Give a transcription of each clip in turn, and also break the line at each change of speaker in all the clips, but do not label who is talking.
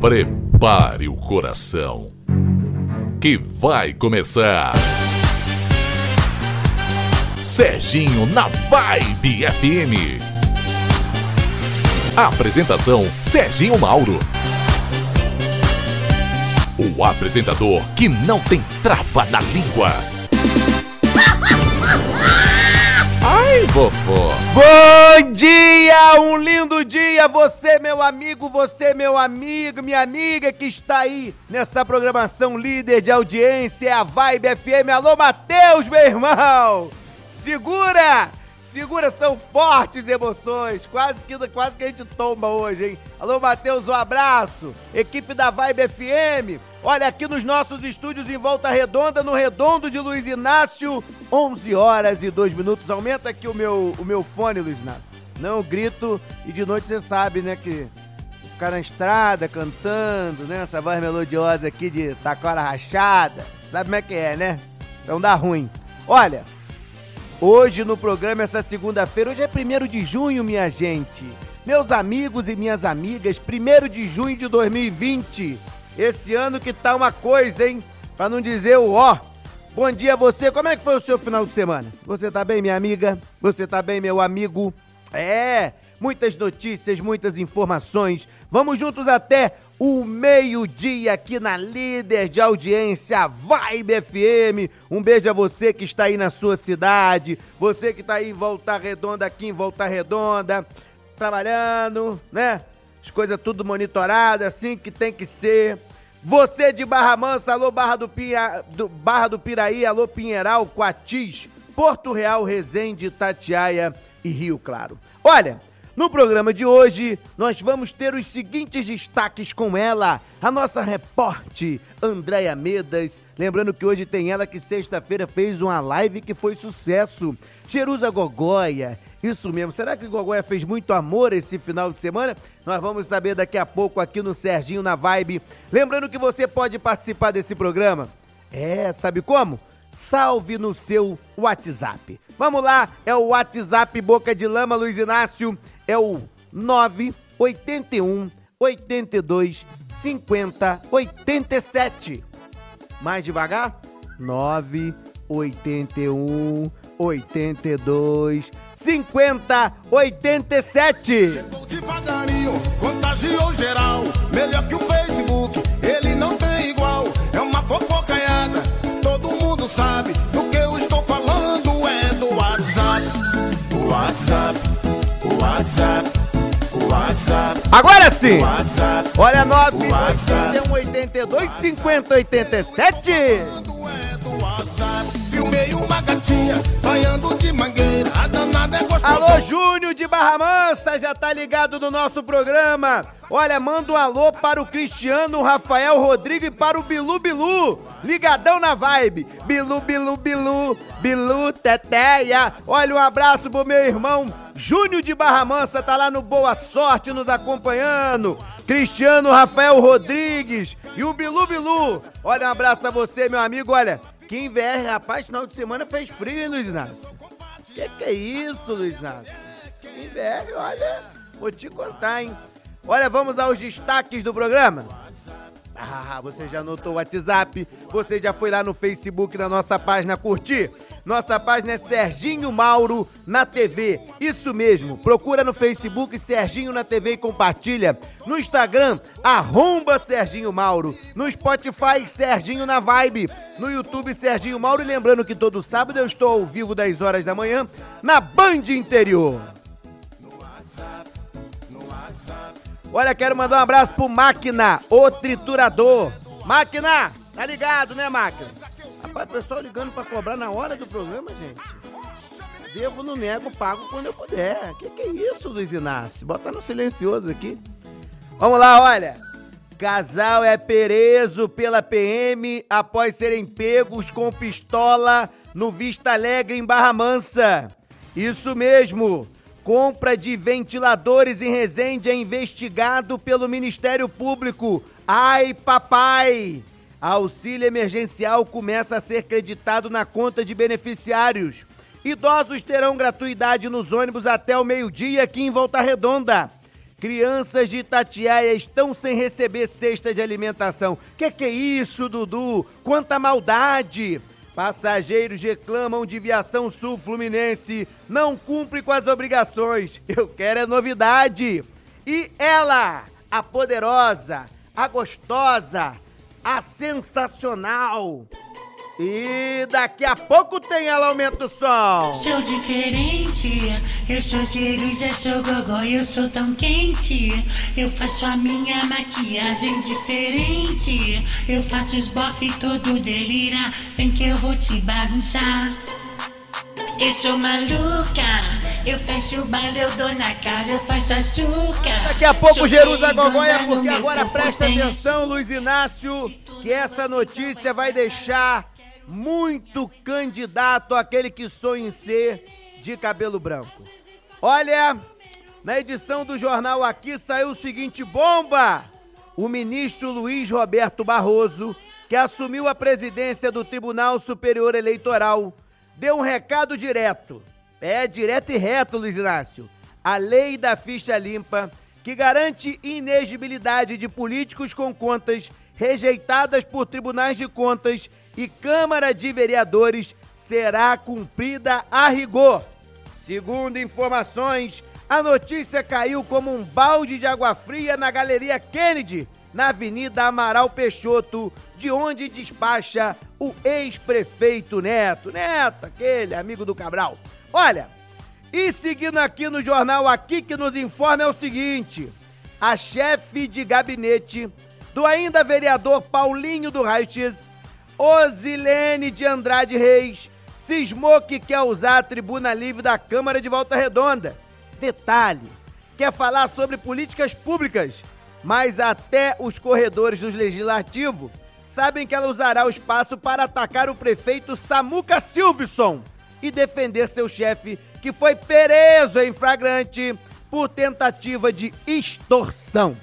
Prepare o coração. Que vai começar. Serginho na Vibe FM. Apresentação: Serginho Mauro. O apresentador que não tem trava na língua. Vovó.
Bom dia, um lindo dia, você meu amigo, você meu amigo, minha amiga que está aí nessa programação líder de audiência, é a Vibe FM. Alô, Matheus, meu irmão! Segura! Segura, são fortes emoções. Quase que, quase que a gente tomba hoje, hein? Alô, Matheus, um abraço. Equipe da Vibe FM. Olha, aqui nos nossos estúdios em Volta Redonda, no Redondo de Luiz Inácio, 11 horas e 2 minutos. Aumenta aqui o meu, o meu fone, Luiz Inácio. Não grito e de noite você sabe, né, que ficar na estrada cantando, né, essa voz melodiosa aqui de taquara rachada. Sabe como é que é, né? Então dá ruim. Olha, Hoje no programa, essa segunda-feira, hoje é 1 de junho, minha gente. Meus amigos e minhas amigas, 1 de junho de 2020. Esse ano que tá uma coisa, hein? Pra não dizer o ó. Bom dia a você, como é que foi o seu final de semana? Você tá bem, minha amiga? Você tá bem, meu amigo? É, muitas notícias, muitas informações. Vamos juntos até o meio-dia aqui na líder de audiência Vibe FM. Um beijo a você que está aí na sua cidade, você que está aí em Volta Redonda, aqui em Volta Redonda, trabalhando, né? As coisas tudo monitoradas, assim que tem que ser. Você de Barra Mansa, alô Barra do, Pia, do, Barra do Piraí, alô Pinheiral, Coatis, Porto Real, Resende, Tatiaia e Rio Claro. Olha, no programa de hoje, nós vamos ter os seguintes destaques com ela, a nossa repórter Andréia Medas. Lembrando que hoje tem ela que sexta-feira fez uma live que foi sucesso. Jerusa Gogóia. Isso mesmo. Será que Gogóia fez muito amor esse final de semana? Nós vamos saber daqui a pouco aqui no Serginho na Vibe. Lembrando que você pode participar desse programa. É, sabe como? Salve no seu WhatsApp. Vamos lá, é o WhatsApp Boca de Lama Luiz Inácio é o 981 82 50 87. Mais devagar? 981 82 50 87.
Chegou devagarinho, contagiou geral. Melhor que o Facebook, ele não
Agora sim! Olha, 981 82 50 87.
Filmei uma gatinha banhando de mangueira.
Alô, Júnior de Barra Mansa, já tá ligado no nosso programa. Olha, manda um alô para o Cristiano, o Rafael Rodrigo e para o Bilu Bilu. Ligadão na vibe. Bilu, Bilu, Bilu, Bilu, Teteia. Olha, um abraço pro meu irmão Júnior de Barra Mansa, tá lá no Boa Sorte nos acompanhando. Cristiano Rafael Rodrigues e o Bilu Bilu. Olha, um abraço a você, meu amigo. Olha, que inverno, rapaz, final de semana fez frio, hein, Luiz Inácio? Que que é isso, Luiz Inácio? Inverno, olha, vou te contar, hein? Olha, vamos aos destaques do programa. Ah, você já anotou o WhatsApp? Você já foi lá no Facebook na nossa página curtir? Nossa página é Serginho Mauro na TV. Isso mesmo. Procura no Facebook Serginho na TV e compartilha. No Instagram, arromba Serginho Mauro. No Spotify, Serginho na Vibe. No YouTube, Serginho Mauro. E lembrando que todo sábado eu estou ao vivo 10 horas da manhã na Band Interior. Olha, quero mandar um abraço pro Máquina, o triturador. Máquina, tá ligado, né, Máquina? Rapaz, o pessoal ligando pra cobrar na hora do programa, gente. Devo, não nego, pago quando eu puder. Que que é isso, Luiz Inácio? Bota no silencioso aqui. Vamos lá, olha. Casal é preso pela PM após serem pegos com pistola no Vista Alegre em Barra Mansa. Isso mesmo. Compra de ventiladores em Resende é investigado pelo Ministério Público. Ai, papai! Auxílio emergencial começa a ser creditado na conta de beneficiários. Idosos terão gratuidade nos ônibus até o meio-dia aqui em Volta Redonda. Crianças de Itatiaia estão sem receber cesta de alimentação. Que que é isso, Dudu? Quanta maldade! Passageiros reclamam de Viação Sul Fluminense, não cumpre com as obrigações. Eu quero é novidade. E ela, a poderosa, a gostosa, a sensacional, e daqui a pouco tem ela aumenta o som.
Sou diferente, eu sou cereja, eu sou gogó, eu sou tão quente. Eu faço a minha maquiagem diferente. Eu faço os bofe todo delira, vem que eu vou te bagunçar. Eu sou maluca, eu fecho o baile, eu dou na cara, eu faço açúcar.
Daqui a pouco Jerusa Gogóia,
no
porque agora presta atenção, Luiz Inácio, que essa notícia vai deixar muito candidato aquele que sonha em ser de cabelo branco. Olha, na edição do jornal aqui saiu o seguinte bomba! O ministro Luiz Roberto Barroso, que assumiu a presidência do Tribunal Superior Eleitoral, deu um recado direto. É, direto e reto, Luiz Inácio. A lei da ficha limpa, que garante inegibilidade de políticos com contas rejeitadas por tribunais de contas e Câmara de Vereadores, será cumprida a rigor. Segundo informações, a notícia caiu como um balde de água fria na Galeria Kennedy, na Avenida Amaral Peixoto, de onde despacha o ex-prefeito Neto. Neto, aquele amigo do Cabral. Olha, e seguindo aqui no jornal aqui que nos informa é o seguinte: a chefe de gabinete do ainda vereador Paulinho do Raiches, Osilene de Andrade Reis, cismou que quer usar a tribuna livre da Câmara de Volta Redonda. Detalhe, quer falar sobre políticas públicas, mas até os corredores do Legislativo sabem que ela usará o espaço para atacar o prefeito Samuca Silvison e defender seu chefe, que foi preso em flagrante por tentativa de extorsão.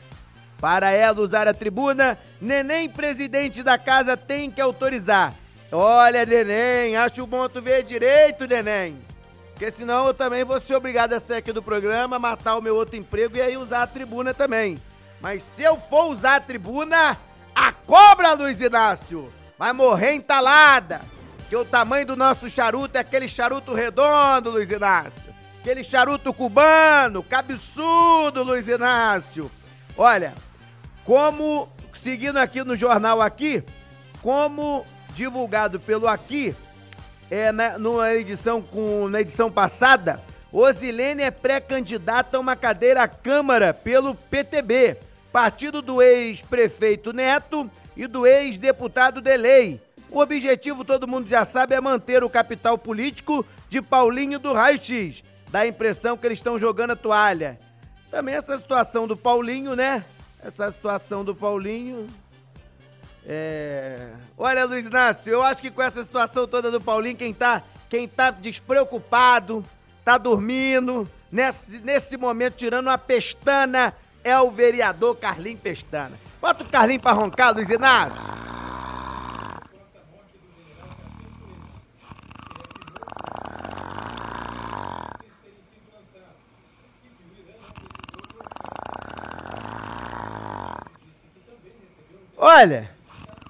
Para ela usar a tribuna, Neném, presidente da casa, tem que autorizar. Olha, Neném, acho bom tu ver direito, Neném. Porque senão eu também vou ser obrigado a sair aqui do programa, matar o meu outro emprego e aí usar a tribuna também. Mas se eu for usar a tribuna, a cobra, Luiz Inácio, vai morrer entalada. Que o tamanho do nosso charuto é aquele charuto redondo, Luiz Inácio. Aquele charuto cubano, cabeçudo, Luiz Inácio. Olha, como, seguindo aqui no jornal aqui, como divulgado pelo aqui, é, na, numa edição com, na edição passada, Osilene é pré-candidata a uma cadeira à Câmara pelo PTB, partido do ex-prefeito Neto e do ex-deputado Delei. O objetivo, todo mundo já sabe, é manter o capital político de Paulinho do Raio X. Dá a impressão que eles estão jogando a toalha. Também essa situação do Paulinho, né? Essa situação do Paulinho. É... Olha, Luiz Inácio, eu acho que com essa situação toda do Paulinho, quem tá, quem tá despreocupado, tá dormindo, nesse, nesse momento tirando uma pestana, é o vereador Carlinho Pestana. Bota o Carlinho pra roncar, Luiz Inácio. Olha,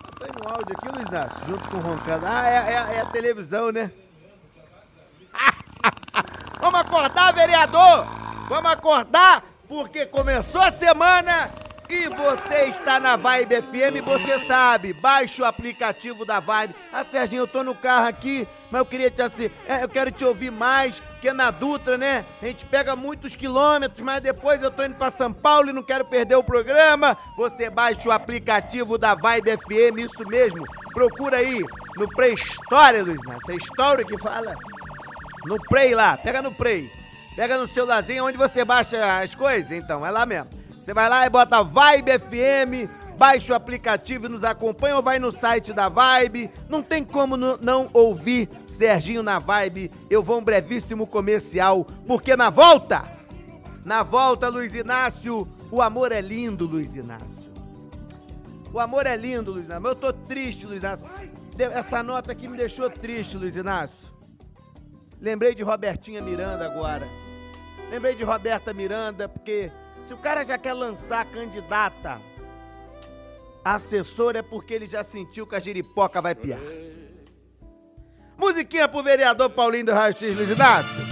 tá saindo um áudio aqui, Luiz Inácio, junto com o roncando. Ah, é, é- é a televisão, né? Vamos acordar, vereador! Vamos acordar, porque começou a semana e você está na Vibe FM, você sabe. Baixe o aplicativo da Vibe. Ah, Serginho, eu tô no carro aqui, mas eu queria te assim, eu quero te ouvir mais, porque na Dutra, né? A gente pega muitos quilômetros, mas depois eu tô indo pra São Paulo e não quero perder o programa. Você baixa o aplicativo da Vibe FM, isso mesmo. Procura aí no Play Store, Luiz Inácio. É Store que fala? No Play lá, pega no Play. Pega no celularzinho onde você baixa as coisas, então, é lá mesmo. Você vai lá e bota Vibe FM, baixa o aplicativo e nos acompanha ou vai no site da Vibe. Não tem como não ouvir Serginho na Vibe. Eu vou um brevíssimo comercial, porque na volta, na volta, Luiz Inácio, o amor é lindo, Luiz Inácio. O amor é lindo, Luiz Inácio. Mas eu tô triste, Luiz Inácio. Essa nota aqui me deixou triste, Luiz Inácio. Lembrei de Robertinha Miranda agora. Lembrei de Roberta Miranda porque Se o cara já quer lançar a candidata assessor é porque ele já sentiu que a giripoca vai piar. Musiquinha pro vereador Paulinho do Raio X Luiz Inácio.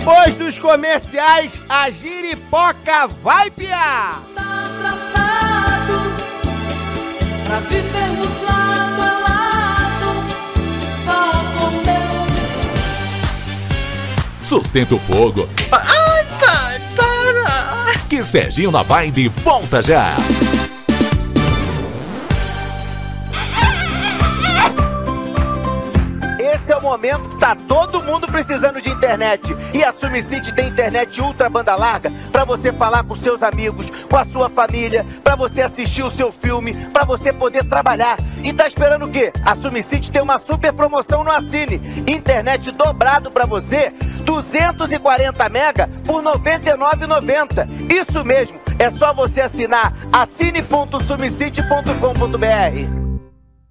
Depois dos comerciais, a giripoca vai piar.
Tá traçado pra vivermos lado a lado. Vá com Deus.
Sustenta o fogo.
Ai, pai, para!
Que Serginho na Vibe volta já.
Momento tá todo mundo precisando de internet. E a Sumicity tem internet ultra banda larga para você falar com seus amigos, com a sua família, para você assistir o seu filme, para você poder trabalhar. E tá esperando o quê? A Sumicity tem uma super promoção no Assine. Internet dobrado para você, 240 mega por 99,90. Isso mesmo, é só você assinar assine.sumicity.com.br.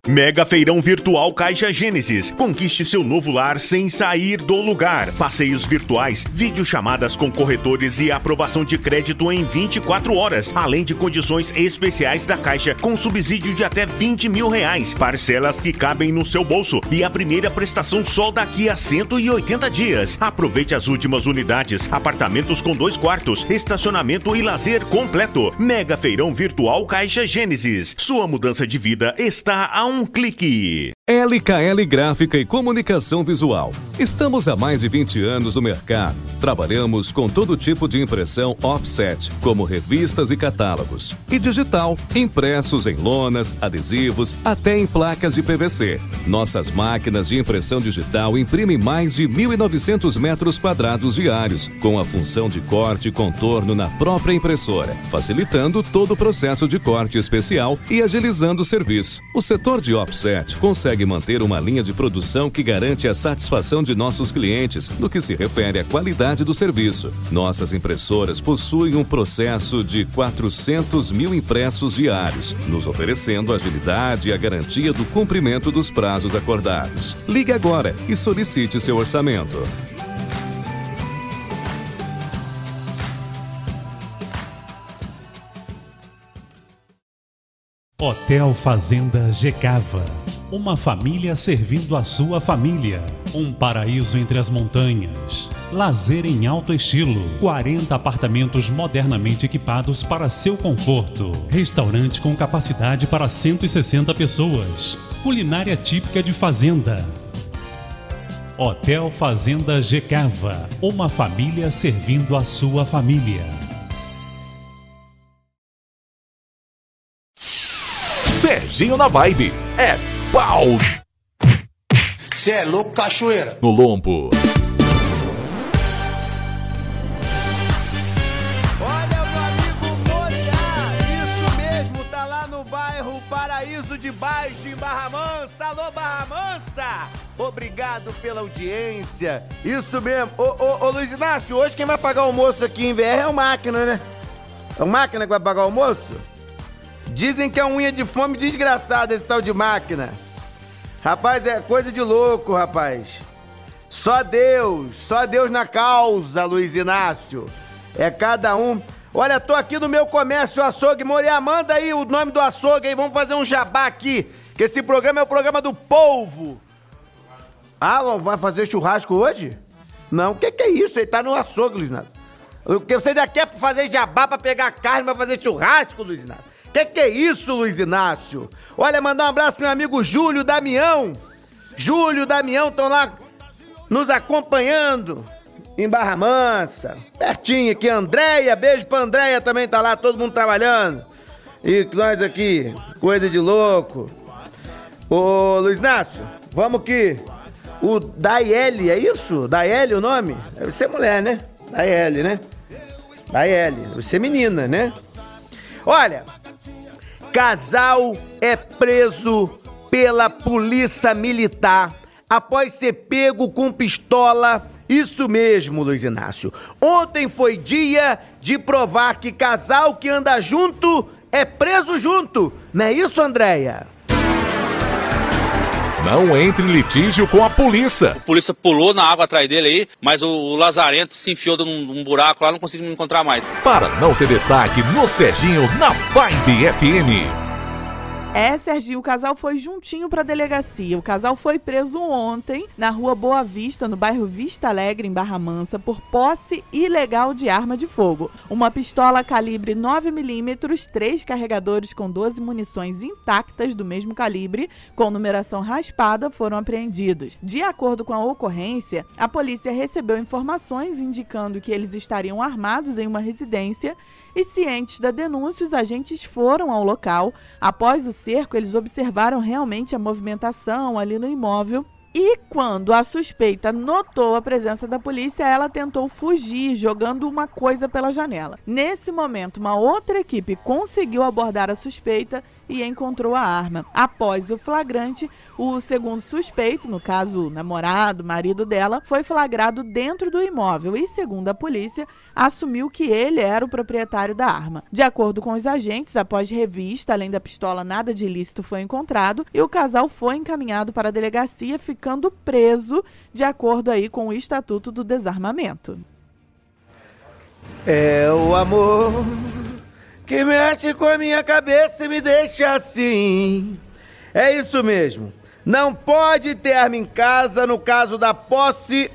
Mega Feirão Virtual Caixa Gênesis. Conquiste seu novo lar sem sair do lugar. Passeios virtuais, videochamadas com corretores e aprovação de crédito em 24 horas. Além de condições especiais da Caixa com subsídio de até 20 mil reais. Parcelas que cabem no seu bolso. E a primeira prestação só daqui a 180 dias. Aproveite as últimas unidades. Apartamentos com dois quartos, estacionamento e lazer completo. Mega Feirão Virtual Caixa Gênesis. Sua mudança de vida está a um clique.
LKL Gráfica e Comunicação Visual. Estamos há mais de 20 anos no mercado. Trabalhamos com todo tipo de impressão offset, como revistas e catálogos, e digital, impressos em lonas, adesivos, até em placas de PVC. Nossas máquinas de impressão digital imprimem mais de 1.900 metros quadrados diários, com a função de corte e contorno na própria impressora, facilitando todo o processo de corte especial e agilizando o serviço. O setor de offset consegue manter uma linha de produção que garante a satisfação de nossos clientes no que se refere à qualidade do serviço. Nossas impressoras possuem um processo de 400 mil impressos diários, nos oferecendo agilidade e a garantia do cumprimento dos prazos acordados. Ligue agora e solicite seu orçamento.
Hotel Fazenda Gecava. Uma família servindo a sua família. Um paraíso entre as montanhas. Lazer em alto estilo. 40 apartamentos modernamente equipados para seu conforto. Restaurante com capacidade para 160 pessoas. Culinária típica de fazenda. Hotel Fazenda Gecava. Uma família servindo a sua família.
Serginho na Vibe. É pau
Cê é louco, cachoeira.
no lombo.
Olha, meu amigo Moriá, isso mesmo, tá lá no bairro Paraíso de Baixo, em Barra Mansa. Alô, Barra Mansa! Obrigado pela audiência. Isso mesmo. Ô, ô, ô, Luiz Inácio, hoje quem vai pagar o almoço aqui em VR é o Máquina, né? É o Máquina que vai pagar o almoço? Dizem que é unha de fome desgraçada esse tal de Máquina. Rapaz, é coisa de louco, rapaz. Só Deus, só Deus na causa, Luiz Inácio. É cada um. Olha, tô aqui no meu comércio açougue. Moriá, manda aí o nome do açougue aí. Vamos fazer um jabá aqui. Que esse programa é o programa do povo. Ah, vai fazer churrasco hoje? Não, o que, que é isso? Ele tá no açougue, Luiz Inácio. Você já quer fazer jabá pra pegar carne pra fazer churrasco, Luiz Inácio? Que que é isso, Luiz Inácio? Olha, mandar um abraço pro meu amigo Júlio Damião. Júlio Damião estão lá nos acompanhando em Barra Mansa. Pertinho aqui, Andréia. Beijo pra Andréia também, tá lá, todo mundo trabalhando. E nós aqui, coisa de louco. Ô, Luiz Inácio, vamos que o Daiele, é isso? Daiele o nome? Deve ser mulher, né? Daiele, né? Daiele, deve ser menina, né? Olha, casal é preso pela polícia militar após ser pego com pistola Isso mesmo, Luiz Inácio. Ontem foi dia de provar que casal que anda junto é preso junto. Não é isso, Andréia?
Não entre em litígio com a polícia.
A polícia pulou na água atrás dele aí, mas o, o Lazarento se enfiou num, num buraco lá, não conseguiu me encontrar mais.
Para não ser destaque no Serginho na Vibe FM.
É, Serginho, o casal foi juntinho para a delegacia. O casal foi preso ontem na rua Boa Vista, no bairro Vista Alegre, em Barra Mansa, por posse ilegal de arma de fogo. Uma pistola calibre 9mm, três carregadores com 12 munições intactas do mesmo calibre, com numeração raspada, foram apreendidos. De acordo com a ocorrência, a polícia recebeu informações indicando que eles estariam armados em uma residência e cientes da denúncia, os agentes foram ao local. Após o cerco, eles observaram realmente a movimentação ali no imóvel e quando a suspeita notou a presença da polícia, ela tentou fugir, jogando uma coisa pela janela. Nesse momento, uma outra equipe conseguiu abordar a suspeita e encontrou a arma. Após o flagrante, o segundo suspeito, no caso o namorado, marido dela, foi flagrado dentro do imóvel e, segundo a polícia, assumiu que ele era o proprietário da arma. De acordo com os agentes, após revista, além da pistola, nada de ilícito foi encontrado e o casal foi encaminhado para a delegacia, ficando preso de acordo aí com o Estatuto do Desarmamento.
É o amor que mexe com a minha cabeça e me deixa assim. É isso mesmo. Não pode ter arma em casa no caso da posse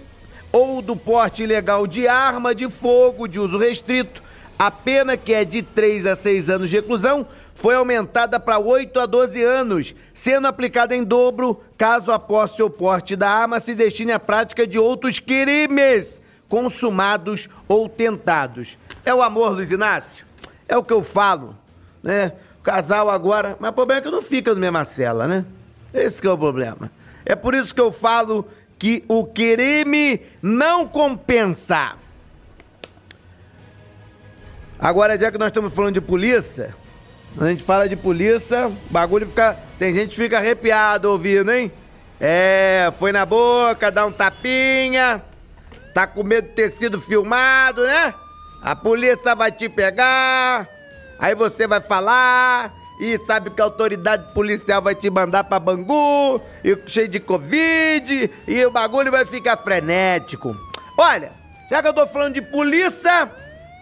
ou do porte ilegal de arma de fogo de uso restrito. A pena, que é de 3 a 6 anos de reclusão, foi aumentada para 8 a 12 anos, sendo aplicada em dobro caso a posse ou porte da arma se destine à prática de outros crimes consumados ou tentados. É o amor, Luiz Inácio? É o que eu falo, né? O casal agora. Mas o problema é que não fica na mesma cela, né? Esse é o problema. É por isso que eu falo que o crime não compensa. Agora, já que nós estamos falando de polícia, a gente fala de polícia, bagulho fica. Tem gente que fica arrepiado ouvindo, hein? É, foi na boca, dá um tapinha, tá com medo de ter sido filmado, né? A polícia vai te pegar, aí você vai falar, e sabe que a autoridade policial vai te mandar pra Bangu, e cheio de Covid, e o bagulho vai ficar frenético. Olha, já que eu tô falando de polícia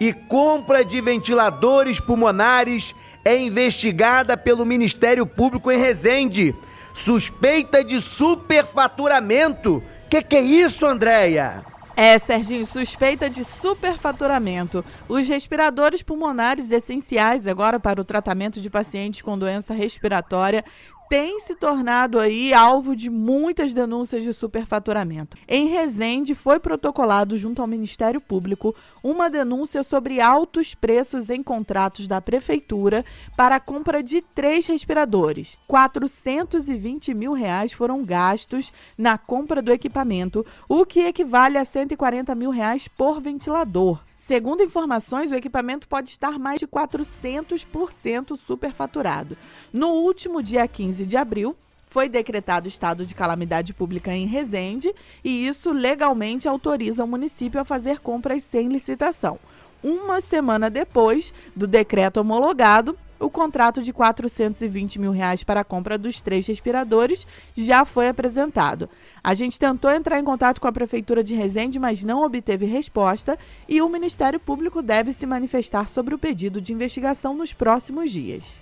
e compra de ventiladores pulmonares é investigada pelo Ministério Público em Resende. Suspeita de superfaturamento. Que que é isso, Andréia?
É, Serginho, suspeita de superfaturamento. Os respiradores pulmonares essenciais agora para o tratamento de pacientes com doença respiratória tem se tornado aí alvo de muitas denúncias de superfaturamento. Em Resende, foi protocolado junto ao Ministério Público uma denúncia sobre altos preços em contratos da Prefeitura para a compra de três respiradores. 420 mil reais foram gastos na compra do equipamento, o que equivale a 140 mil reais por ventilador. Segundo informações, o equipamento pode estar mais de 400% superfaturado. No último dia 15 de abril, foi decretado estado de calamidade pública em Resende e isso legalmente autoriza o município a fazer compras sem licitação. Uma semana depois do decreto homologado, o contrato de 420 mil reais para a compra dos três respiradores já foi apresentado. A gente tentou entrar em contato com a Prefeitura de Resende, mas não obteve resposta e o Ministério Público deve se manifestar sobre o pedido de investigação nos próximos dias.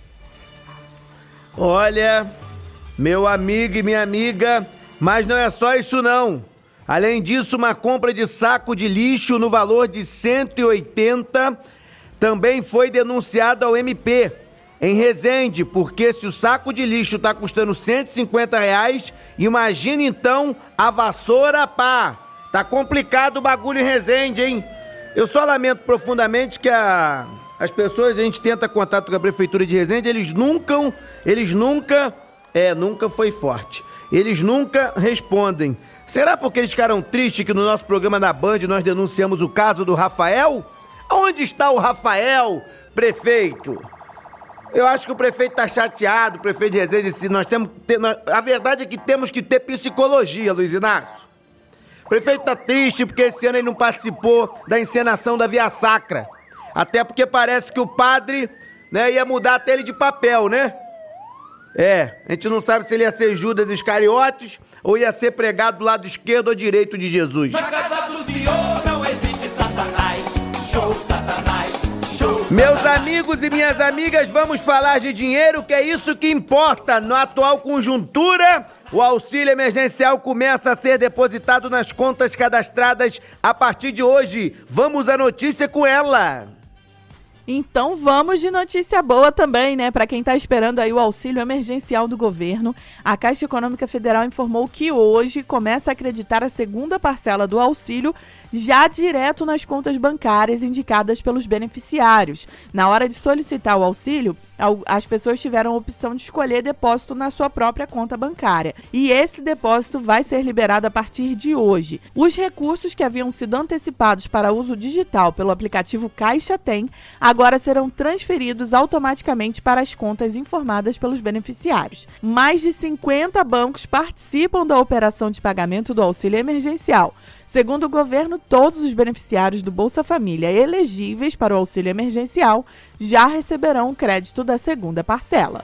Olha, meu amigo e minha amiga, mas não é só isso não. Além disso, uma compra de saco de lixo no valor de 180 também foi denunciada ao MP em Resende, porque se o saco de lixo está custando 150 reais, imagina então a vassoura pá. Tá complicado o bagulho em Resende, hein? Eu só lamento profundamente que a, as pessoas, a gente tenta contato com a prefeitura de Resende, eles nunca, eles nunca, é, nunca foi forte. Eles nunca respondem. Será porque eles ficaram tristes que no nosso programa na Band nós denunciamos o caso do Rafael? Onde está o Rafael, prefeito? Eu acho que o prefeito está chateado, o prefeito de Resende, se nós temos ter, nós, a verdade é que temos que ter psicologia, Luiz Inácio. prefeito tá triste porque esse ano ele não participou da encenação da Via Sacra. Até porque parece que o padre, né, ia mudar até ele de papel, né? É, a gente não sabe se ele ia ser Judas Iscariotes ou ia ser pregado do lado esquerdo ou direito de Jesus.
Na casa do Senhor não existe Satanás. Show, Satanás.
Meus amigos e minhas amigas, vamos falar de dinheiro, que é isso que importa. Na atual conjuntura, o auxílio emergencial começa a ser depositado nas contas cadastradas a partir de hoje. Vamos à notícia com ela.
Então vamos de notícia boa também, né? Para quem está esperando aí o auxílio emergencial do governo, a Caixa Econômica Federal informou que hoje começa a acreditar a segunda parcela do auxílio já direto nas contas bancárias indicadas pelos beneficiários. Na hora de solicitar o auxílio, as pessoas tiveram a opção de escolher depósito na sua própria conta bancária. E esse depósito vai ser liberado a partir de hoje. Os recursos que haviam sido antecipados para uso digital pelo aplicativo Caixa Tem agora serão transferidos automaticamente para as contas informadas pelos beneficiários. Mais de 50 bancos participam da operação de pagamento do auxílio emergencial. Segundo o governo, todos os beneficiários do Bolsa Família elegíveis para o auxílio emergencial já receberão o crédito da segunda parcela.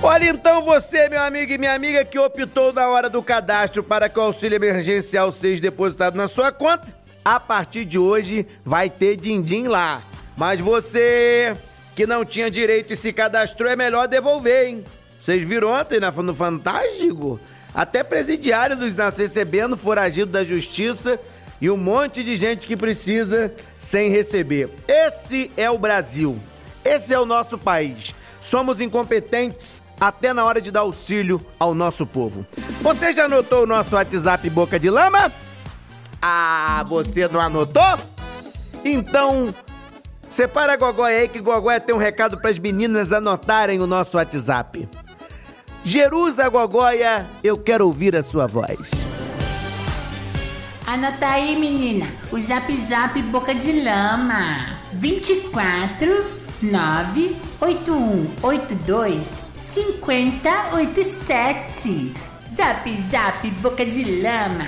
Olha então você, meu amigo e minha amiga, que optou na hora do cadastro para que o auxílio emergencial seja depositado na sua conta. A partir de hoje vai ter din-din lá. Mas você que não tinha direito e se cadastrou, é melhor devolver, hein? Vocês viram ontem no Fantástico? Até presidiário dos Inácio recebendo, foragido da justiça e um monte de gente que precisa sem receber. Esse é o Brasil. Esse é o nosso país. Somos incompetentes até na hora de dar auxílio ao nosso povo. Você já anotou o nosso WhatsApp Boca de Lama? Ah, você não anotou? Então, separa a Gogóia aí que Gogóia tem um recado para as meninas anotarem o nosso WhatsApp. Jerusa Gogóia, eu quero ouvir a sua voz.
Anota aí, menina. O zap zap boca de lama. 24 9 81 82 50 87. Zap zap boca de lama.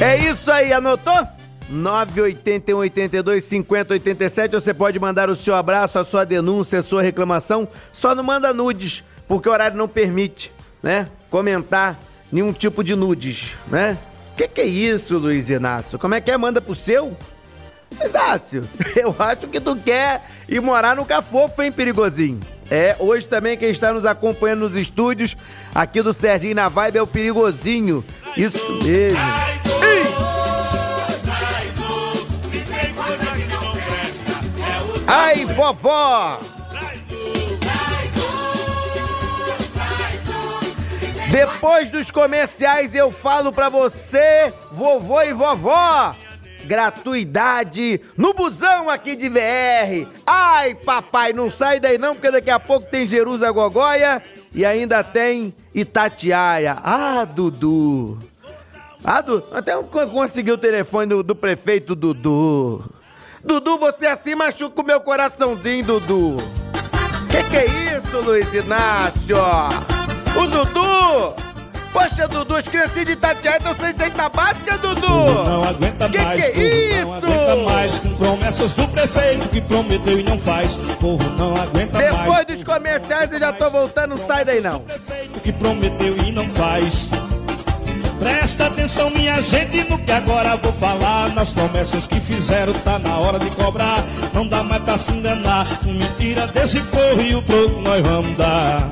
É isso aí, anotou? 981 82 50 87. Você pode mandar o seu abraço, a sua denúncia, a sua reclamação. Só não manda nudes, porque o horário não permite, né? Comentar nenhum tipo de nudes, né? Que que é isso, Luiz Inácio? Como é que é? Manda pro seu? Inácio, eu acho que tu quer ir morar no Cafofo, hein, perigosinho? É, hoje também quem está nos acompanhando nos estúdios aqui do Serginho na Vibe é o Perigosinho. Isso mesmo. Ai, vovó! Depois dos comerciais eu falo pra você, vovô e vovó, gratuidade no busão aqui de VR. Ai, papai, não sai daí não, porque daqui a pouco tem Jerusa Gogóia e ainda tem Itatiaia. Ah, Dudu. Ah, Dudu, até consegui o telefone do, do prefeito Dudu. Dudu, você assim machuca o meu coraçãozinho, Dudu. Que que é isso, Luiz Inácio? O Dudu! Poxa, Dudu, as criancinhas de Itatiaia estão sem cesta básica, Dudu!
Não aguenta
que
mais,
que é isso?
Não aguenta mais com promessas do prefeito que prometeu e não faz. O povo não aguenta mais.
Depois dos comerciais eu já tô voltando, não sai daí não.
O que prometeu e não faz. Presta atenção, minha gente, no que agora vou falar. Nas promessas que fizeram, tá na hora de cobrar. Não dá mais pra se enganar. Com mentira desse povo e o troco nós vamos dar.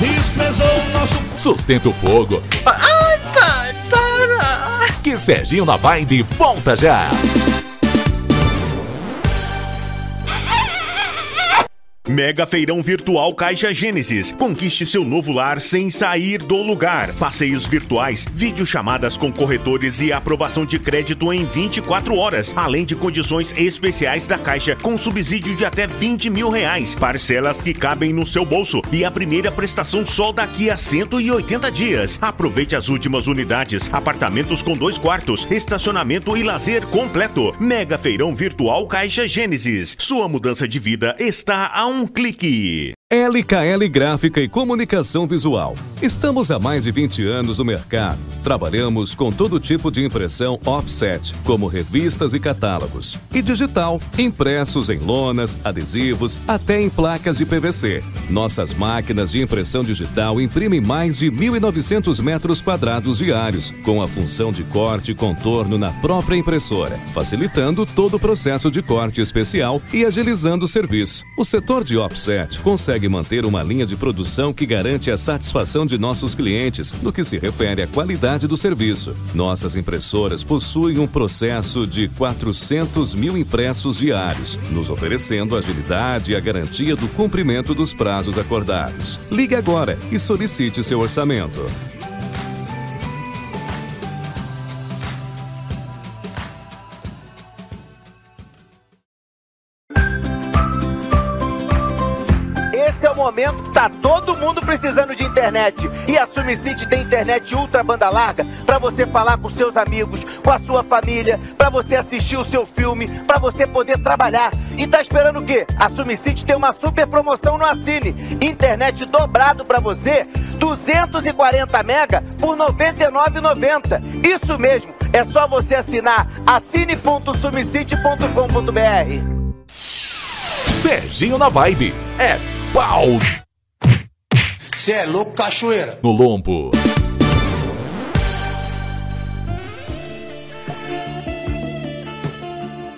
Desprezou o nosso.
Sustenta o fogo.
Ai, pai, para!
Que Serginho na Vibe volta já.
Mega Feirão Virtual Caixa Gênesis. Conquiste seu novo lar sem sair do lugar. Passeios virtuais, videochamadas com corretores e aprovação de crédito em 24 horas, além de condições especiais da Caixa com subsídio de até 20 mil reais. Parcelas que cabem no seu bolso e a primeira prestação só daqui a 180 dias. Aproveite as últimas unidades. Apartamentos com dois quartos, estacionamento e lazer completo. Mega Feirão Virtual Caixa Gênesis. Sua mudança de vida está a um clique.
LKL Gráfica e Comunicação Visual. Estamos há mais de 20 anos no mercado. Trabalhamos com todo tipo de impressão offset, como revistas e catálogos, e digital, impressos em lonas, adesivos, até em placas de PVC. Nossas máquinas de impressão digital imprimem mais de 1.900 metros quadrados diários, com a função de corte e contorno na própria impressora, facilitando todo o processo de corte especial e agilizando o serviço. O setor de offset consegue manter uma linha de produção que garante a satisfação de nossos clientes no que se refere à qualidade do serviço. Nossas impressoras possuem um processo de 400 mil impressos diários, nos oferecendo agilidade e a garantia do cumprimento dos prazos acordados. Ligue agora e solicite seu orçamento.
Tá todo mundo precisando de internet. E a Sumicity tem internet ultra banda larga para você falar com seus amigos, com a sua família, para você assistir o seu filme, para você poder trabalhar. E tá esperando o quê? A Sumicity tem uma super promoção no Assine. Internet dobrado para você, 240 mega por R$ 99,90. Isso mesmo, é só você assinar assine.sumicity.com.br.
Serginho na Vibe. É pau
Cê é louco, cachoeira.
no lombo.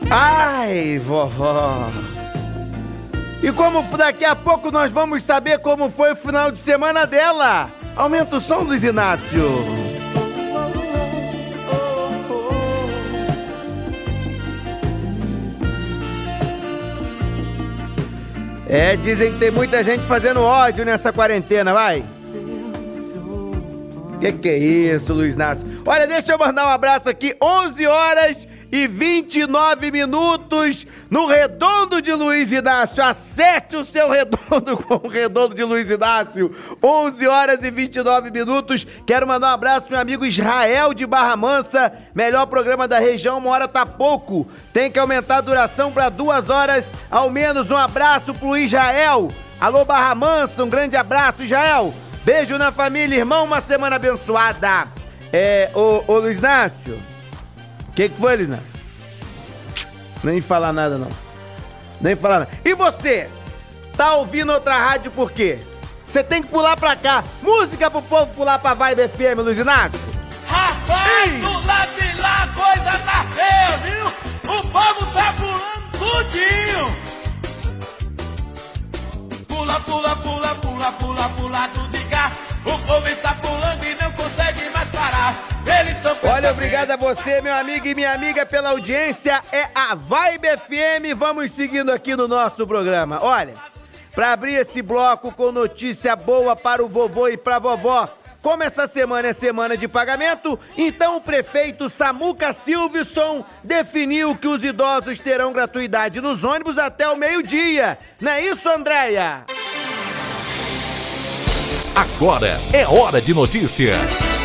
Ai, vovó. E como daqui a pouco nós vamos saber como foi o final de semana dela. Aumenta o som, Luiz Inácio. É, dizem que tem muita gente fazendo ódio nessa quarentena, vai. Que que é isso, Luiz Inácio? Olha, deixa eu mandar um abraço aqui, 11 horas e 29 minutos no Redondo de Luiz Inácio. Acerte o seu redondo com o Redondo de Luiz Inácio. 11 horas e 29 minutos. Quero mandar um abraço pro meu amigo Israel de Barra Mansa, melhor programa da região, uma hora tá pouco. Tem que aumentar a duração para duas horas, ao menos. Um abraço pro Israel. Alô, Barra Mansa, um grande abraço, Israel. Beijo na família, irmão, uma semana abençoada. É, ô, ô Luiz Inácio. O que, que foi, Inácio? Nem falar nada, não. Nem falar nada. E você? Tá ouvindo outra rádio por quê? Você tem que pular pra cá. Música pro povo pular pra Vibe FM, Luiz Inácio.
Rapaz, do lado de lá a coisa tá feia, viu? O povo tá pulando tudinho. Pula, pula, pula, pula, pula, pula, tudo de cá. O povo está pulando e
Olha, obrigado a você, meu amigo e minha amiga, pela audiência. É a Vibe FM. Vamos seguindo aqui no nosso programa. Olha, para abrir esse bloco com notícia boa para o vovô e para a vovó. Como essa semana é semana de pagamento, então o prefeito Samuca Silvison definiu que os idosos terão gratuidade nos ônibus até o meio-dia. Não é isso, Andréia?
Agora é hora de notícias.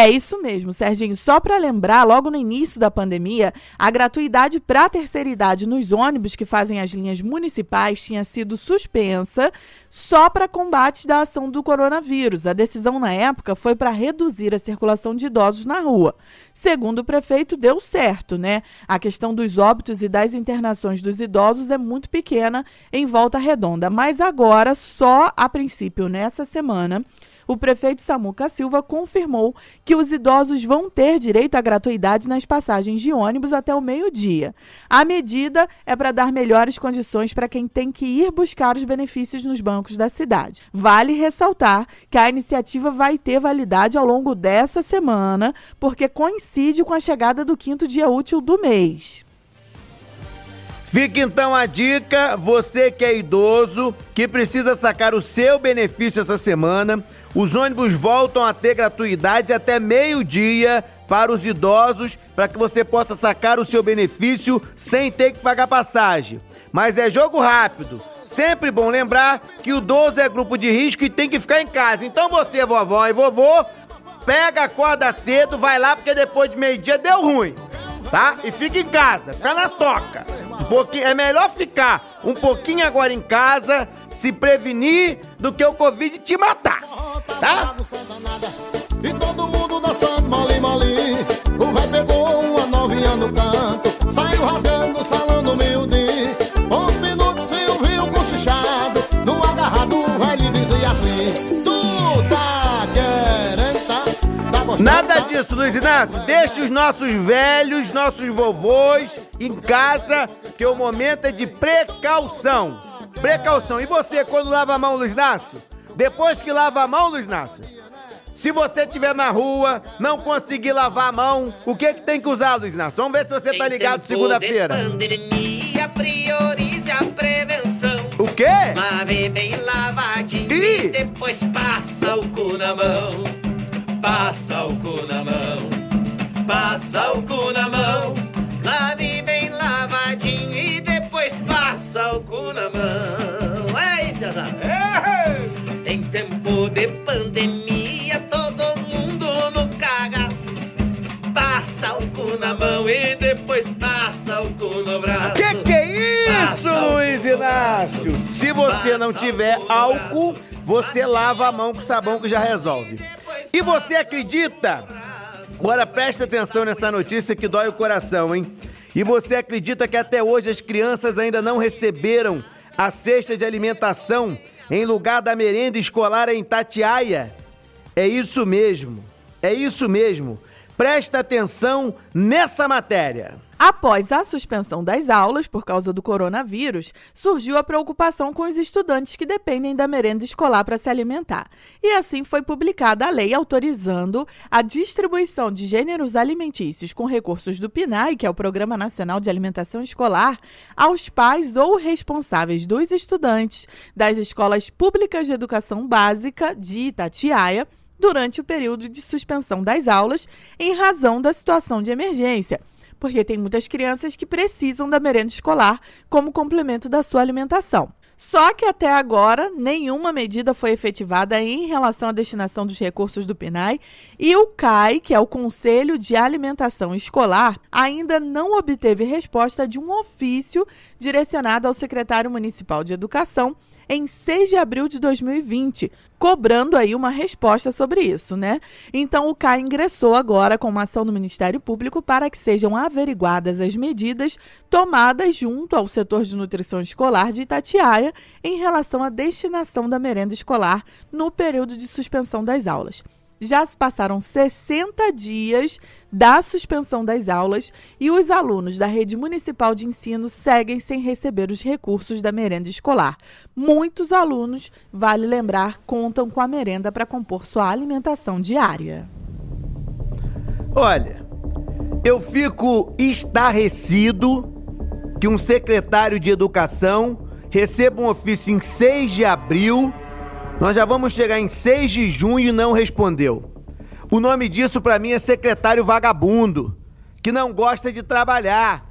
É isso mesmo, Serginho. Só para lembrar, logo no início da pandemia, a gratuidade para a terceira idade nos ônibus que fazem as linhas municipais tinha sido suspensa só para combate da ação do coronavírus. A decisão na época foi para reduzir a circulação de idosos na rua. Segundo o prefeito, deu certo, né? A questão dos óbitos e das internações dos idosos é muito pequena em Volta Redonda, mas agora, só a princípio nessa semana, o prefeito Samuca Silva confirmou que os idosos vão ter direito à gratuidade nas passagens de ônibus até o meio-dia. A medida é para dar melhores condições para quem tem que ir buscar os benefícios nos bancos da cidade. Vale ressaltar que a iniciativa vai ter validade ao longo dessa semana, porque coincide com a chegada do quinto dia útil do mês.
Fica então a dica, você que é idoso, que precisa sacar o seu benefício essa semana. Os ônibus voltam a ter gratuidade até meio-dia para os idosos, para que você possa sacar o seu benefício sem ter que pagar passagem. Mas é jogo rápido. Sempre bom lembrar que o 12 é grupo de risco e tem que ficar em casa. Então você, vovó e vovô, pega, acorda cedo, vai lá, porque depois de meio-dia deu ruim, tá? E fica em casa, fica na toca. Um pouquinho, é melhor ficar um pouquinho agora em casa, se prevenir, do que o Covid te matar, tá?
E todo mundo dançando mole mole O rei pegou uma novinha no canto Saiu rasgando o salão
Disso, Luiz Inácio. Deixe os nossos velhos, nossos vovôs em casa, que o momento é de precaução. Precaução. E você, quando lava a mão, Luiz Inácio? Depois que lava a mão, Luiz Inácio? Se você estiver na rua, não conseguir lavar a mão, o que que tem que usar, Luiz Inácio? Vamos ver se você tá ligado segunda-feira.
pandemia, priorize a prevenção.
O quê?
Lave bem lavadinho e depois passa o cu na mão. Passa o cu na mão. Passa o cu na mão. Lave bem lavadinho e depois passa o cu na mão. Eita! Em tempo de pandemia, todo mundo no cagaço. Passa o cu na mão e depois passa o cu no braço.
Que que é isso, Luiz Inácio? Se você não tiver álcool, você lava a mão com sabão que já resolve. E você acredita? Agora presta atenção nessa notícia que dói o coração, hein? E você acredita que até hoje as crianças ainda não receberam a cesta de alimentação em lugar da merenda escolar em Tatiaia? É isso mesmo. É isso mesmo. Presta atenção nessa matéria.
Após a suspensão das aulas por causa do coronavírus, surgiu a preocupação com os estudantes que dependem da merenda escolar para se alimentar. E assim foi publicada a lei autorizando a distribuição de gêneros alimentícios com recursos do PNAE, que é o Programa Nacional de Alimentação Escolar, aos pais ou responsáveis dos estudantes das escolas públicas de educação básica de Itatiaia durante o período de suspensão das aulas em razão da situação de emergência porque tem muitas crianças que precisam da merenda escolar como complemento da sua alimentação. Só que até agora nenhuma medida foi efetivada em relação à destinação dos recursos do PNAE e o CAI, que é o Conselho de Alimentação Escolar, ainda não obteve resposta de um ofício direcionado ao secretário municipal de Educação em 6 de abril de 2020, cobrando aí uma resposta sobre isso, né? Então o CAI ingressou agora com uma ação do Ministério Público para que sejam averiguadas as medidas tomadas junto ao setor de nutrição escolar de Itatiaia em relação à destinação da merenda escolar no período de suspensão das aulas. Já se passaram 60 dias da suspensão das aulas e os alunos da rede municipal de ensino seguem sem receber os recursos da merenda escolar. Muitos alunos, vale lembrar, contam com a merenda para compor sua alimentação diária.
Olha, eu fico estarrecido que um secretário de educação receba um ofício em 6 de abril nós já vamos chegar em 6 de junho e não respondeu. O nome disso para mim é secretário vagabundo, que não gosta de trabalhar.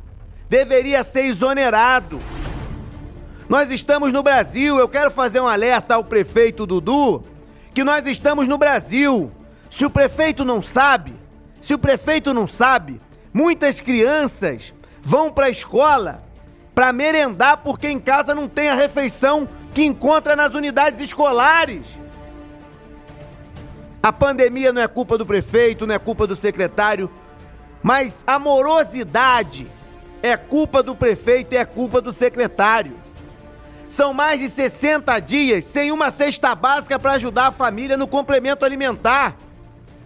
Deveria ser exonerado. Nós estamos no Brasil, eu quero fazer um alerta ao prefeito Dudu, que nós estamos no Brasil. Se o prefeito não sabe, se o prefeito não sabe, muitas crianças vão para a escola para merendar porque em casa não tem a refeição que encontra nas unidades escolares. A pandemia não é culpa do prefeito, não é culpa do secretário, mas a morosidade é culpa do prefeito e é culpa do secretário. São mais de 60 dias sem uma cesta básica para ajudar a família no complemento alimentar.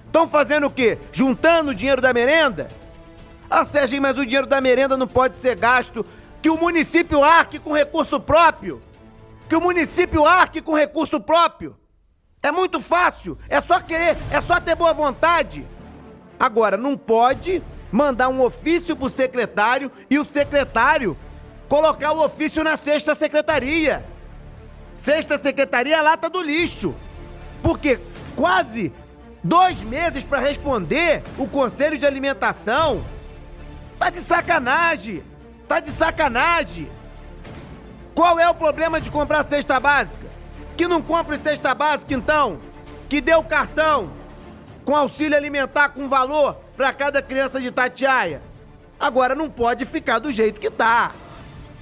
Estão fazendo o quê? Juntando o dinheiro da merenda? Ah, Serginho, mas o dinheiro da merenda não pode ser gasto. Que o município arque com recurso próprio que o município arque com recurso próprio. É muito fácil, é só querer, é só ter boa vontade. Agora, não pode mandar um ofício pro secretário e o secretário colocar o ofício na sexta secretaria. Sexta secretaria é lata do lixo. Porque quase dois meses para responder o Conselho de Alimentação. Tá de sacanagem. Tá de sacanagem. Qual é o problema de comprar cesta básica? Que não compre cesta básica então? Que dê o cartão com auxílio alimentar com valor para cada criança de Tatiaia. Agora não pode ficar do jeito que tá.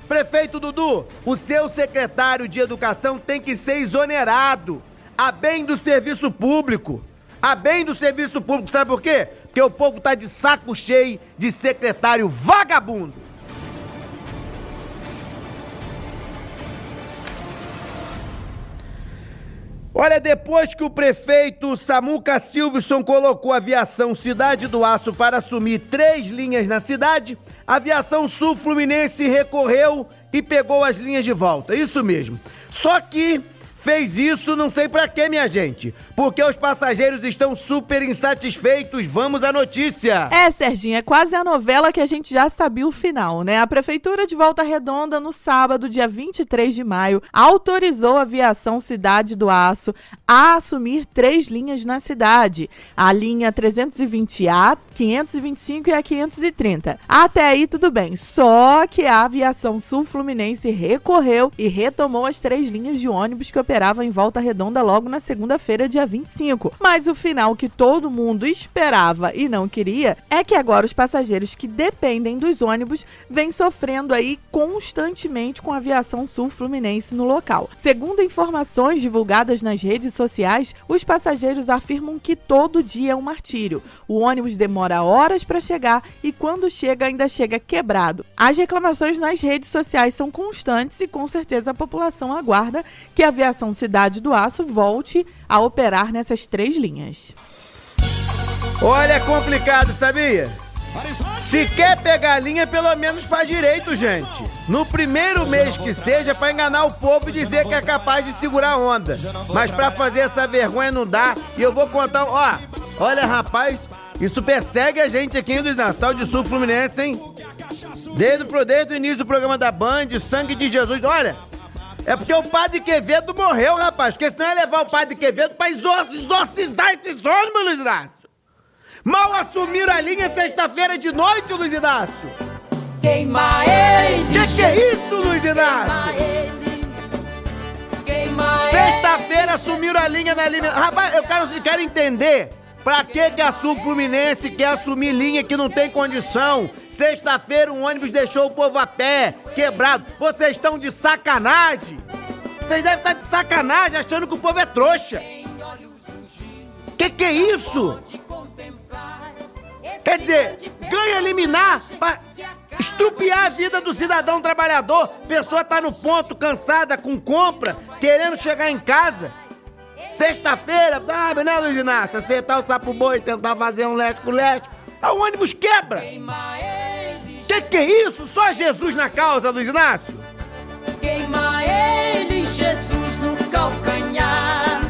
Prefeito Dudu, o seu secretário de educação tem que ser exonerado a bem do serviço público. A bem do serviço público, sabe por quê? Porque o povo tá de saco cheio de secretário vagabundo. Olha, depois que o prefeito Samuca Silvison colocou a aviação Cidade do Aço para assumir três linhas na cidade, a aviação Sul Fluminense recorreu e pegou as linhas de volta. Isso mesmo. Só que fez isso não sei para quê, minha gente. Porque os passageiros estão super insatisfeitos. Vamos à notícia.
É, Serginho, é quase a novela que a gente já sabia o final, né? A Prefeitura de Volta Redonda, no sábado, dia 23 de maio, autorizou a aviação Cidade do Aço a assumir três linhas na cidade: a linha 320A, 525 e a 530. Até aí, tudo bem. Só que a aviação Sul Fluminense recorreu e retomou as três linhas de ônibus que operavam em Volta Redonda logo na segunda-feira, dia 25. Mas o final que todo mundo esperava e não queria é que agora os passageiros que dependem dos ônibus vêm sofrendo aí constantemente com a aviação sul fluminense no local. Segundo informações divulgadas nas redes sociais, os passageiros afirmam que todo dia é um martírio. O ônibus demora horas para chegar e quando chega ainda chega quebrado. As reclamações nas redes sociais são constantes e com certeza a população aguarda que a aviação Cidade do Aço volte a operar nessas três linhas.
Olha, é complicado, sabia? Se quer pegar a linha, pelo menos faz direito, gente. No primeiro mês que seja, pra enganar o povo e dizer que é capaz de segurar a onda. Mas pra fazer essa vergonha não dá. E eu vou contar. Ó, olha, rapaz, isso persegue a gente aqui do Natal de Sul Fluminense, hein? Desde, pro- desde o início do programa da Band, Sangue de Jesus. Olha, é porque o padre Quevedo morreu, rapaz. Porque senão ia levar o padre Quevedo pra exor exorcizar esses ônibus, Luiz Inácio. Mal assumiram a linha sexta-feira de noite, Luiz Inácio.
Queima ele.
Que que é isso, Luiz Inácio? Sexta-feira assumiram a linha na linha. Rapaz, eu quero, eu quero entender. Pra que, que a Sul Fluminense quer assumir linha que não tem condição? Sexta-feira um ônibus deixou o povo a pé, quebrado. Vocês estão de sacanagem? Vocês devem estar de sacanagem achando que o povo é trouxa. Que que é isso? Quer dizer, ganha liminar pra estrupiar a vida do cidadão trabalhador. Pessoa tá no ponto, cansada, com compra, querendo chegar em casa. Sexta-feira, ah, né, Luiz Inácio? Acertar o sapo boi, tentar fazer um leste com leste. Ah, o ônibus quebra. Que que é isso? Só Jesus na causa, Luiz Inácio?
Queima ele, Jesus no calcanhar.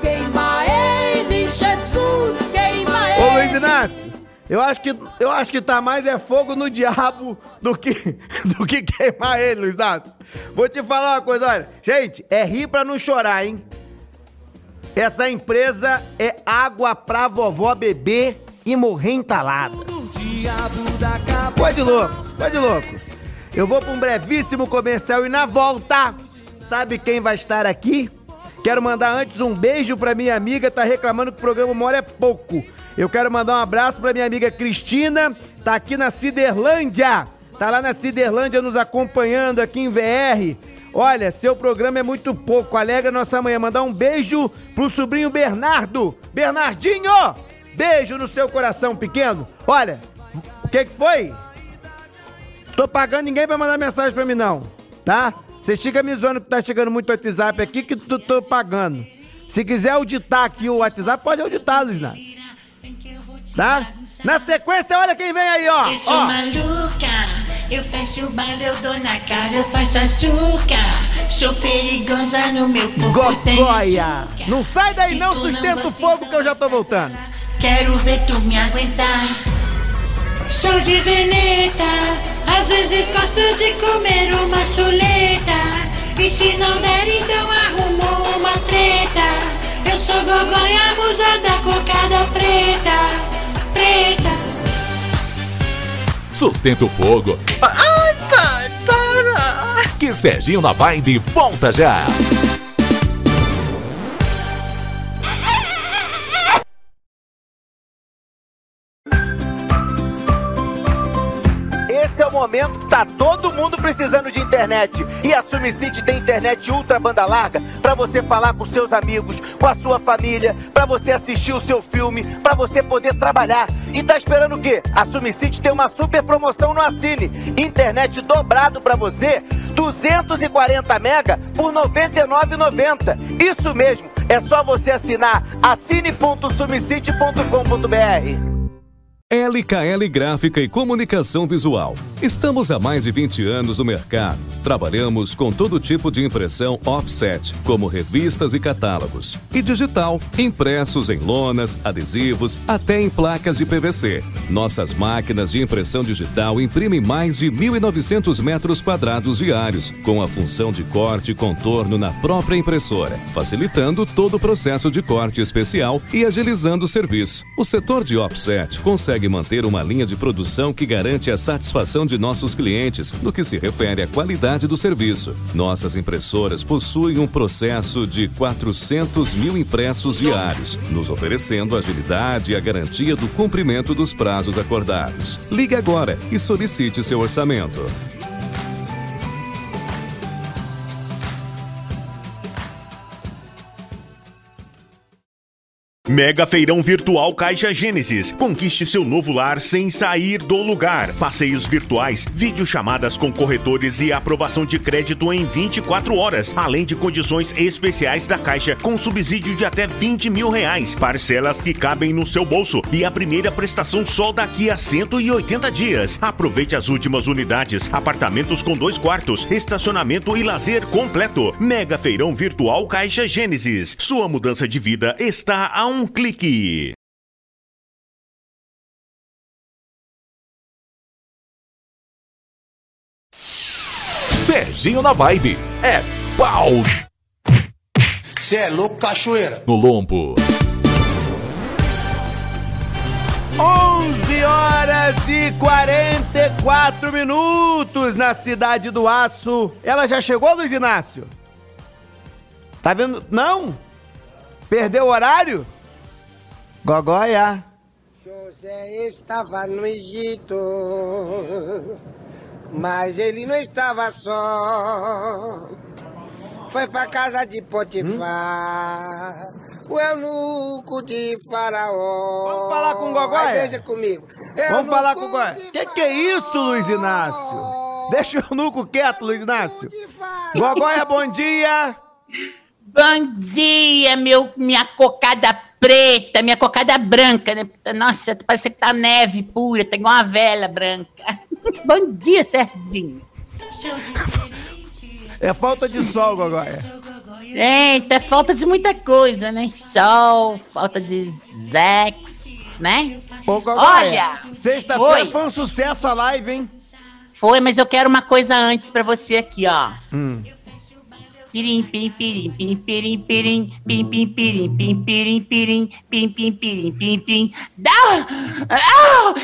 Queima ele, Jesus, queima ele.
Ô Luiz Inácio, eu acho que eu acho que tá mais é fogo no diabo do que do que queimar ele, Luiz Inácio. Vou te falar uma coisa, olha, gente, é rir pra não chorar, hein? Essa empresa é água pra vovó beber e morrer entalada. Pode louco, pode louco. Eu vou pra um brevíssimo comercial e na volta, sabe quem vai estar aqui? Quero mandar antes um beijo pra minha amiga, tá reclamando que o programa uma hora é pouco. Eu quero mandar um abraço pra minha amiga Cristina, tá aqui na Ciderlândia. Tá lá na Ciderlândia nos acompanhando aqui em VR. Olha, seu programa é muito pouco, alegra nossa manhã. Mandar um beijo pro sobrinho Bernardo. Bernardinho! Beijo no seu coração pequeno. Olha, o que que foi? Tô pagando, ninguém vai mandar mensagem pra mim não, tá? Você chega me zoando que tá chegando muito WhatsApp aqui que tu tô pagando. Se quiser auditar aqui o WhatsApp, pode auditar, Luiz Inácio. Tá? Na sequência, olha quem vem aí, ó. Ó.
eu fecho o baile, eu dou na cara, eu faço açúcar. Sou perigosa no meu corpo,
Gogóia! Não sai daí não, sustenta o fogo que eu já tô voltando.
Quero ver tu me aguentar. Sou de veneta, Às vezes gosto de comer uma chuleta. E se não der, então arrumo uma treta. Eu sou gogonha, musa da cocada. Preta.
Sustenta o fogo,
Ai, pai, para!
que Serginho na Vibe volta já.
Momento tá todo mundo precisando de internet. E a Sumicity tem internet ultra banda larga para você falar com seus amigos, com a sua família, para você assistir o seu filme, para você poder trabalhar. E tá esperando o quê? A Sumicity tem uma super promoção no Assine. Internet dobrado para você, 240 mega por R$ 99,90. Isso mesmo, é só você assinar assine.sumicity.com.br.
LKL Gráfica e Comunicação Visual. Estamos há mais de 20 anos no mercado. Trabalhamos com todo tipo de impressão offset, como revistas e catálogos, e digital, impressos em lonas, adesivos, até em placas de PVC. Nossas máquinas de impressão digital imprimem mais de 1.900 metros quadrados diários, com a função de corte e contorno na própria impressora, facilitando todo o processo de corte especial e agilizando o serviço. O setor de offset consegue manter uma linha de produção que garante a satisfação de nossos clientes no que se refere à qualidade do serviço. Nossas impressoras possuem um processo de 400 mil impressos diários, nos oferecendo agilidade e a garantia do cumprimento dos prazos acordados. Ligue agora e solicite seu orçamento.
Mega Feirão Virtual Caixa Gênesis. Conquiste seu novo lar sem sair do lugar. Passeios virtuais, videochamadas com corretores e aprovação de crédito em 24 horas. Além de condições especiais da Caixa com subsídio de até 20 mil reais. Parcelas que cabem no seu bolso. E a primeira prestação só daqui a 180 dias. Aproveite as últimas unidades. Apartamentos com dois quartos, estacionamento e lazer completo. Mega Feirão Virtual Caixa Gênesis. Sua mudança de vida está a um clique.
Serginho na Vibe. É pau
Cê é louco, cachoeira.
no lombo.
11 horas e 44 minutos na cidade do Aço. Ela já chegou, Luiz Inácio? Tá vendo? Não? Perdeu o horário? Gogóia.
José estava no Egito, mas ele não estava só. Foi pra casa de Potifar, o eunuco de Faraó.
Vamos falar com o Gogóia?
Aí veja comigo.
Vamos falar com o Gogóia. Que que é isso, Luiz Inácio? Deixa o Nuco quieto, Luiz Inácio. Gogóia, bom dia.
Bom dia, meu, minha cocada preta, minha cocada branca, né? Nossa, parece que tá neve pura, tem uma vela branca. Bom dia, Serginho.
É falta de sol, Gogóia.
Eita, é falta de muita coisa, né? Sol, falta de sex, né?
Ô,
Olha,
sexta-feira
Oi.
foi um sucesso a live, hein?
Foi, mas eu quero uma coisa antes pra você aqui, ó.
Hum.
Pirim, pirim, pirim, pirim, pirim, pirim, pim, pim, pirim, pim, pirim, pirim, pim, pim, pirim, pim, pim. Dá! Ah!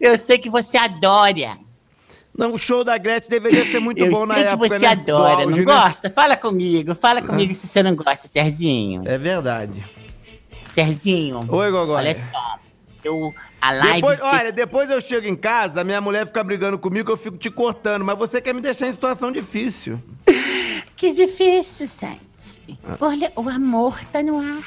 Eu sei que você adora.
Não, o show da Gretchen deveria ser muito
Eu
bom na
sei
época,
que você
né? Do
adora,
auge,
não
né?
gosta? Fala comigo, fala comigo se você não gosta, Serginho.
É verdade.
Serginho.
Oi, Gogóia.
Olha só, eu, a live...
Depois,
de
olha, depois eu chego em casa, minha mulher fica brigando comigo, eu fico te cortando, mas você quer me deixar em situação difícil.
Que difícil, Santos. Olha, o amor tá no ar,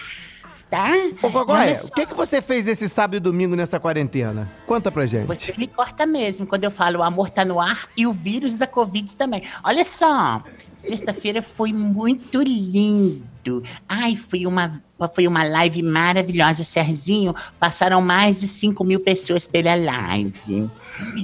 tá?
Ô, Gogóia, o que, que você fez esse sábado e domingo nessa quarentena? Conta pra gente.
Você me corta mesmo quando eu falo o amor tá no ar e o vírus da Covid também. Olha só, sexta-feira foi muito lindo. Ai, foi uma, foi uma live maravilhosa, Serginho. Passaram mais de 5 mil pessoas pela live.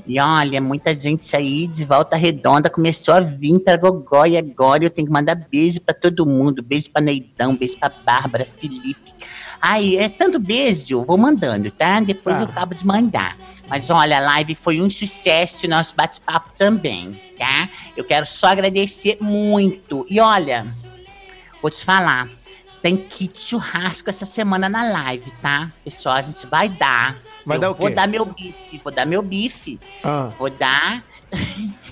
E olha, muita gente aí de volta redonda começou a vir pra Gogó e agora eu tenho que mandar beijo pra todo mundo. Beijo pra Neidão, beijo pra Bárbara, Felipe. Ai, é tanto beijo, vou mandando, tá? Depois
Tá.
eu acabo de mandar. Mas olha, a live foi um sucesso, nosso bate-papo também, tá? Eu quero só agradecer muito. E olha, vou te falar, tem kit churrasco essa semana na live, tá? Pessoal, a gente vai dar.
Vai
Eu
dar o
Vou
quê?
dar meu bife, vou dar meu bife.
Ah.
Vou dar.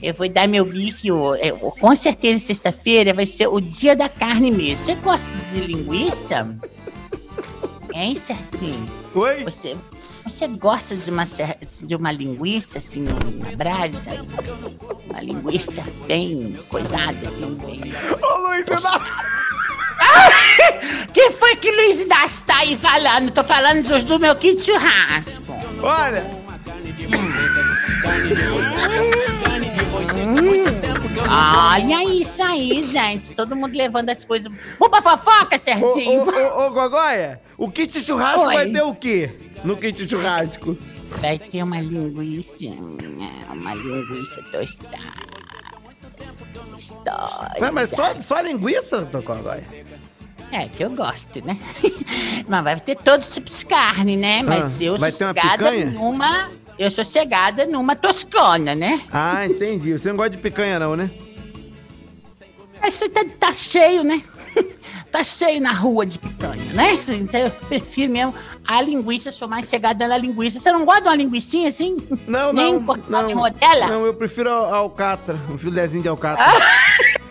Eu vou dar meu bife. o- é, Com certeza, sexta-feira vai ser o dia da carne mesmo. Você gosta de linguiça? Hein, Serginho?
Oi?
Você, você gosta de uma, de uma linguiça, assim, na brasa? Uma linguiça bem coisada, assim, bem...
Ô, Luiz Inácio!
Quem foi que Luiz Inácio tá aí falando? Tô falando do, do meu kit churrasco.
Olha!
Hum, olha isso aí, gente. Todo mundo levando as coisas. Pra fofoca,
Ô,
Serginho?
ô, ô, ô, Gogóia, o kit churrasco
Oi.
vai ter o quê no kit churrasco?
Vai ter uma linguiça, uma linguiça tostada.
Ué, mas só, só linguiça, Dom Gogóia?
É, que eu gosto, né? mas vai ter todos os tipos de carne, né? Mas
Ah,
eu
vai ter uma picanha?
numa... Eu sou chegada numa toscana, né?
Ah, entendi. Você não gosta de picanha, não, né?
Aí você tá, tá cheio, né? tá cheio na rua de picanha, né? Então eu prefiro mesmo a linguiça, sou mais chegada na linguiça. Você não gosta de uma linguicinha assim?
Não,
Nem
não.
cortada em rodela?
não, eu prefiro a alcatra, um filezinho de alcatra.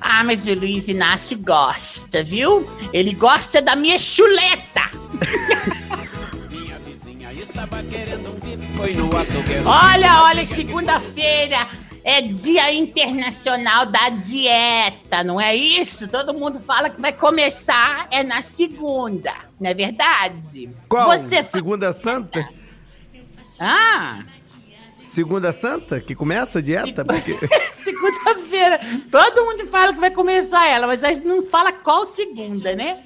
Ah, mas o Luiz Inácio gosta, viu? Ele gosta da minha chuleta. Olha, olha, segunda-feira é Dia Internacional da Dieta, não é isso? Todo mundo fala que vai começar é na segunda, não é verdade?
Qual?
Você
Segunda Santa?
Ah,
Segunda Santa? Que começa a dieta? Porque...
segunda-feira. Todo mundo fala que vai começar ela, mas a gente não fala qual segunda, né?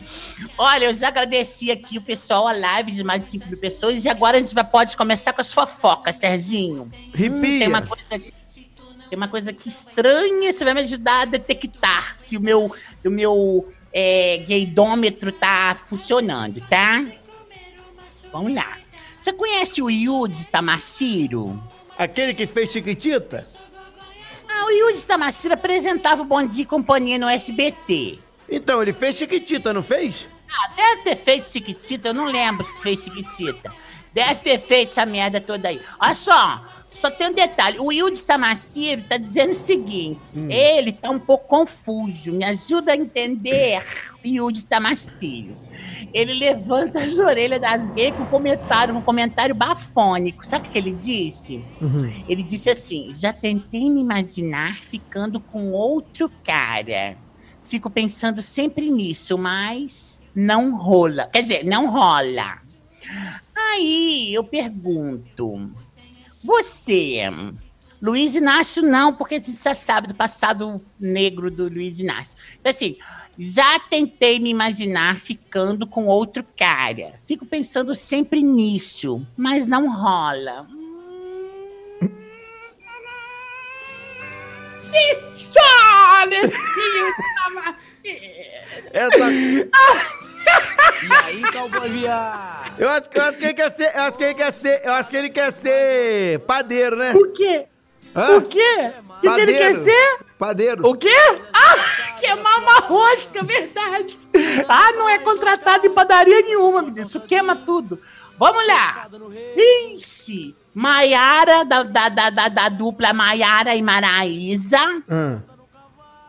Olha, eu já agradeci aqui o pessoal, a live de mais de 5 mil pessoas, e agora a gente vai, pode começar com as fofocas, Serginho.
Ripia.
tem uma coisa tem uma coisa que estranha, você vai me ajudar a detectar se o meu, o meu é, gaydômetro tá funcionando, tá? Vamos lá. Você conhece o Yudes Tamaciro?
Aquele que fez Chiquitita?
Ah, o Yudes Tamaciro apresentava o Bom Dia e Companhia no SBT.
Então, ele fez Chiquitita, não fez?
Ah, deve ter feito Chiquitita, eu não lembro se fez Chiquitita. Deve ter feito essa merda toda aí. Olha só, só tem um detalhe. O Wildes Tamaciro tá dizendo o seguinte: ele tá um pouco confuso. Me ajuda a entender, Wildes Tamaciro. Ele levanta as orelhas das gays com um comentário, um comentário bafônico. Sabe o que ele disse? Ele disse assim: já tentei me imaginar ficando com outro cara. Fico pensando sempre nisso, mas não rola. Quer dizer, não rola. Aí eu pergunto: você, Luiz Inácio, não, porque a gente já sabe do passado negro do Luiz Inácio. Então, assim, já tentei me imaginar ficando com outro cara. Fico pensando sempre nisso, mas não rola. Isso! Alessinho
Essa...
E aí, viado?
Eu acho, eu acho que ele quer ser. Eu acho que ele quer ser. Eu acho que ele quer ser padeiro, né?
O quê?
Hã?
O quê? O que, que ele quer ser?
Padeiro.
O quê? Ah, queimar uma rosca, verdade. Ah, não é contratado em padaria nenhuma, menino. Isso queima tudo. Vamos lá. Ixi, Maiara, da, da, da, da, da dupla Maiara e Maraísa,
Hum.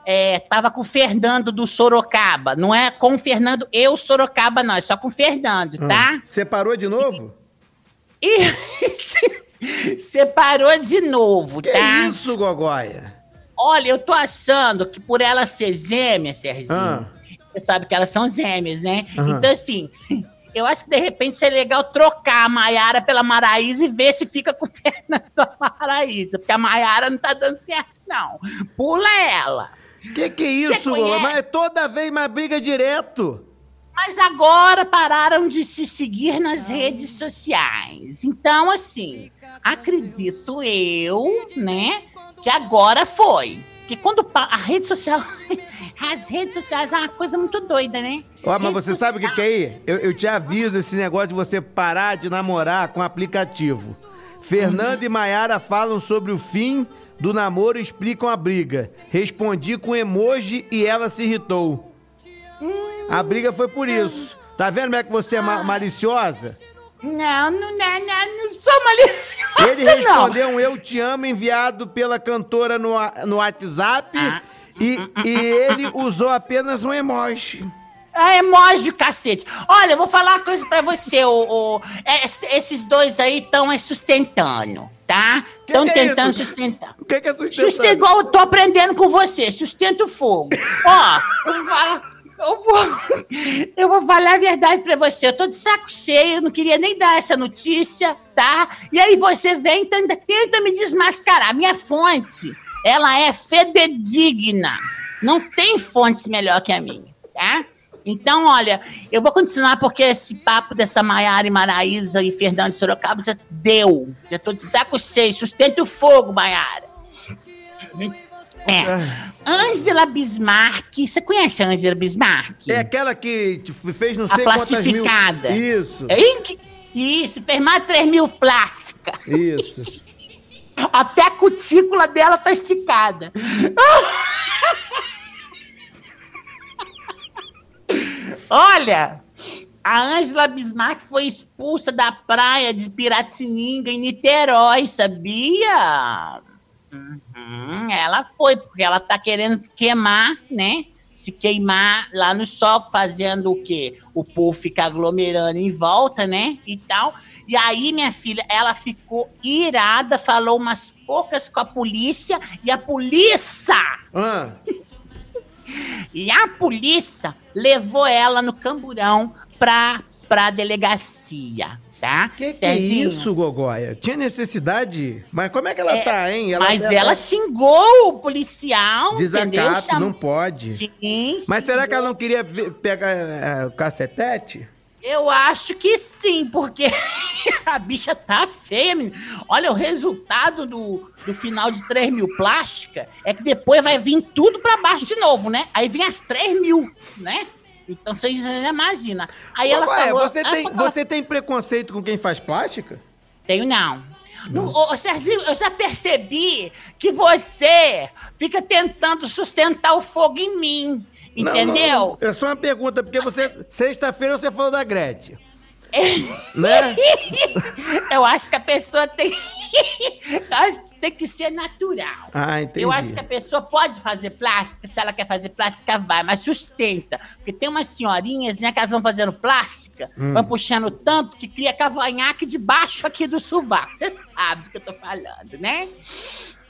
É, tava com o Fernando do Sorocaba. Não é com o Fernando, eu Sorocaba, não. É só com o Fernando, tá?
Hum. Separou de novo?
E separou de novo,
Que
tá?
isso, Gogóia?
Olha, eu tô achando que por ela ser gêmea, Serginho,
Ah.
você sabe que elas são gêmeas, né?
Aham.
Então, assim, eu acho que de repente seria legal trocar a Maiara pela Maraísa e ver se fica com o Fernando da Maraísa, porque a Maiara não tá dando certo, não. Pula ela.
Que que é isso? Gogóia? Mas toda vez mais briga direto.
Mas agora pararam de se seguir nas redes sociais. Então, assim, acredito eu, né, que agora foi. Que quando a rede social. As redes sociais é uma coisa muito doida, né?
Ó, mas você sabe o que, que é aí? Eu, eu te aviso esse negócio de você parar de namorar com aplicativo. Fernando e Maiara falam sobre o fim do namoro explicam a briga. Respondi com emoji e ela se irritou. A briga foi por isso. Tá vendo como é que você é ma- maliciosa?
Não, não, não, não, não sou maliciosa,
Ele
não.
respondeu um Eu Te Amo enviado pela cantora no, no WhatsApp
Ah.
e, e ele usou apenas um emoji.
Ah, emoji, cacete. Olha, eu vou falar uma coisa pra você, o, esses dois aí estão sustentando, tá? Estão
é
tentando
isso?
sustentar.
O que, que é sustentando?
Sustenta igual eu tô aprendendo com você, sustenta o fogo. Ó, eu vou falar... Eu vou, eu vou falar a verdade pra você. Eu tô de saco cheio, eu não queria nem dar essa notícia, tá? E aí você vem e tenta, tenta me desmascarar. Minha fonte, ela é fidedigna. Não tem fonte melhor que a minha, tá? Então, olha, eu vou continuar porque esse papo dessa Maiara e Maraísa e Fernando Sorocaba já deu. Já tô de saco cheio. Sustenta o fogo, Maiara. É. Ângela Bismarck. Você conhece a Ângela Bismarck?
É aquela que fez não
A
sei quantas mil...
plastificada.
Isso,
Hein? Que- Isso, fez mais de 3 mil plástica.
isso.
Até a cutícula dela tá esticada. Olha, a Ângela Bismarck foi expulsa da praia de Piratininga, em Niterói, sabia? Uhum, ela foi, porque ela tá querendo se queimar, né? Se queimar lá no sol, fazendo o quê? O povo ficar aglomerando em volta, né? E tal. E aí, minha filha, ela ficou irada, falou umas poucas com a polícia, e a polícia
Ah,
e a polícia levou ela no camburão pra, pra delegacia, tá?
que que é isso, Gogóia? Tinha necessidade? Mas como é que ela
É,
tá, hein?
mas
tá-
ela xingou o policial, entendeu?
Desacato,
Cham-
não pode.
Sim,
Mas será
xingou.
que ela não queria ver- pegar é, o cacetete?
Eu acho que sim, porque a bicha tá feia, menino. Olha, o resultado do, do final de 3 mil plástica é que depois vai vir tudo pra baixo de novo, né? Aí vem as 3 mil, né? Então você já imagina. Aí ela
Gogóia,
falou...
você, tem,
fala-
você tem preconceito com quem faz plástica?
Tenho não. Ô, ô, Serginho, eu já percebi que você fica tentando sustentar o fogo em mim.
Não,
Entendeu?
não, É só uma pergunta, porque você. Sexta-feira você falou da Gretchen. né?
eu acho que a pessoa tem. eu acho que tem que ser natural.
Ah, entendi.
Eu acho que a pessoa pode fazer plástica, se ela quer fazer plástica, vai, mas sustenta. Porque tem umas senhorinhas, né, que elas vão fazendo plástica,
Hum.
vão puxando tanto que cria cavanhaque debaixo aqui do sovaco. Você sabe do que eu tô falando, né?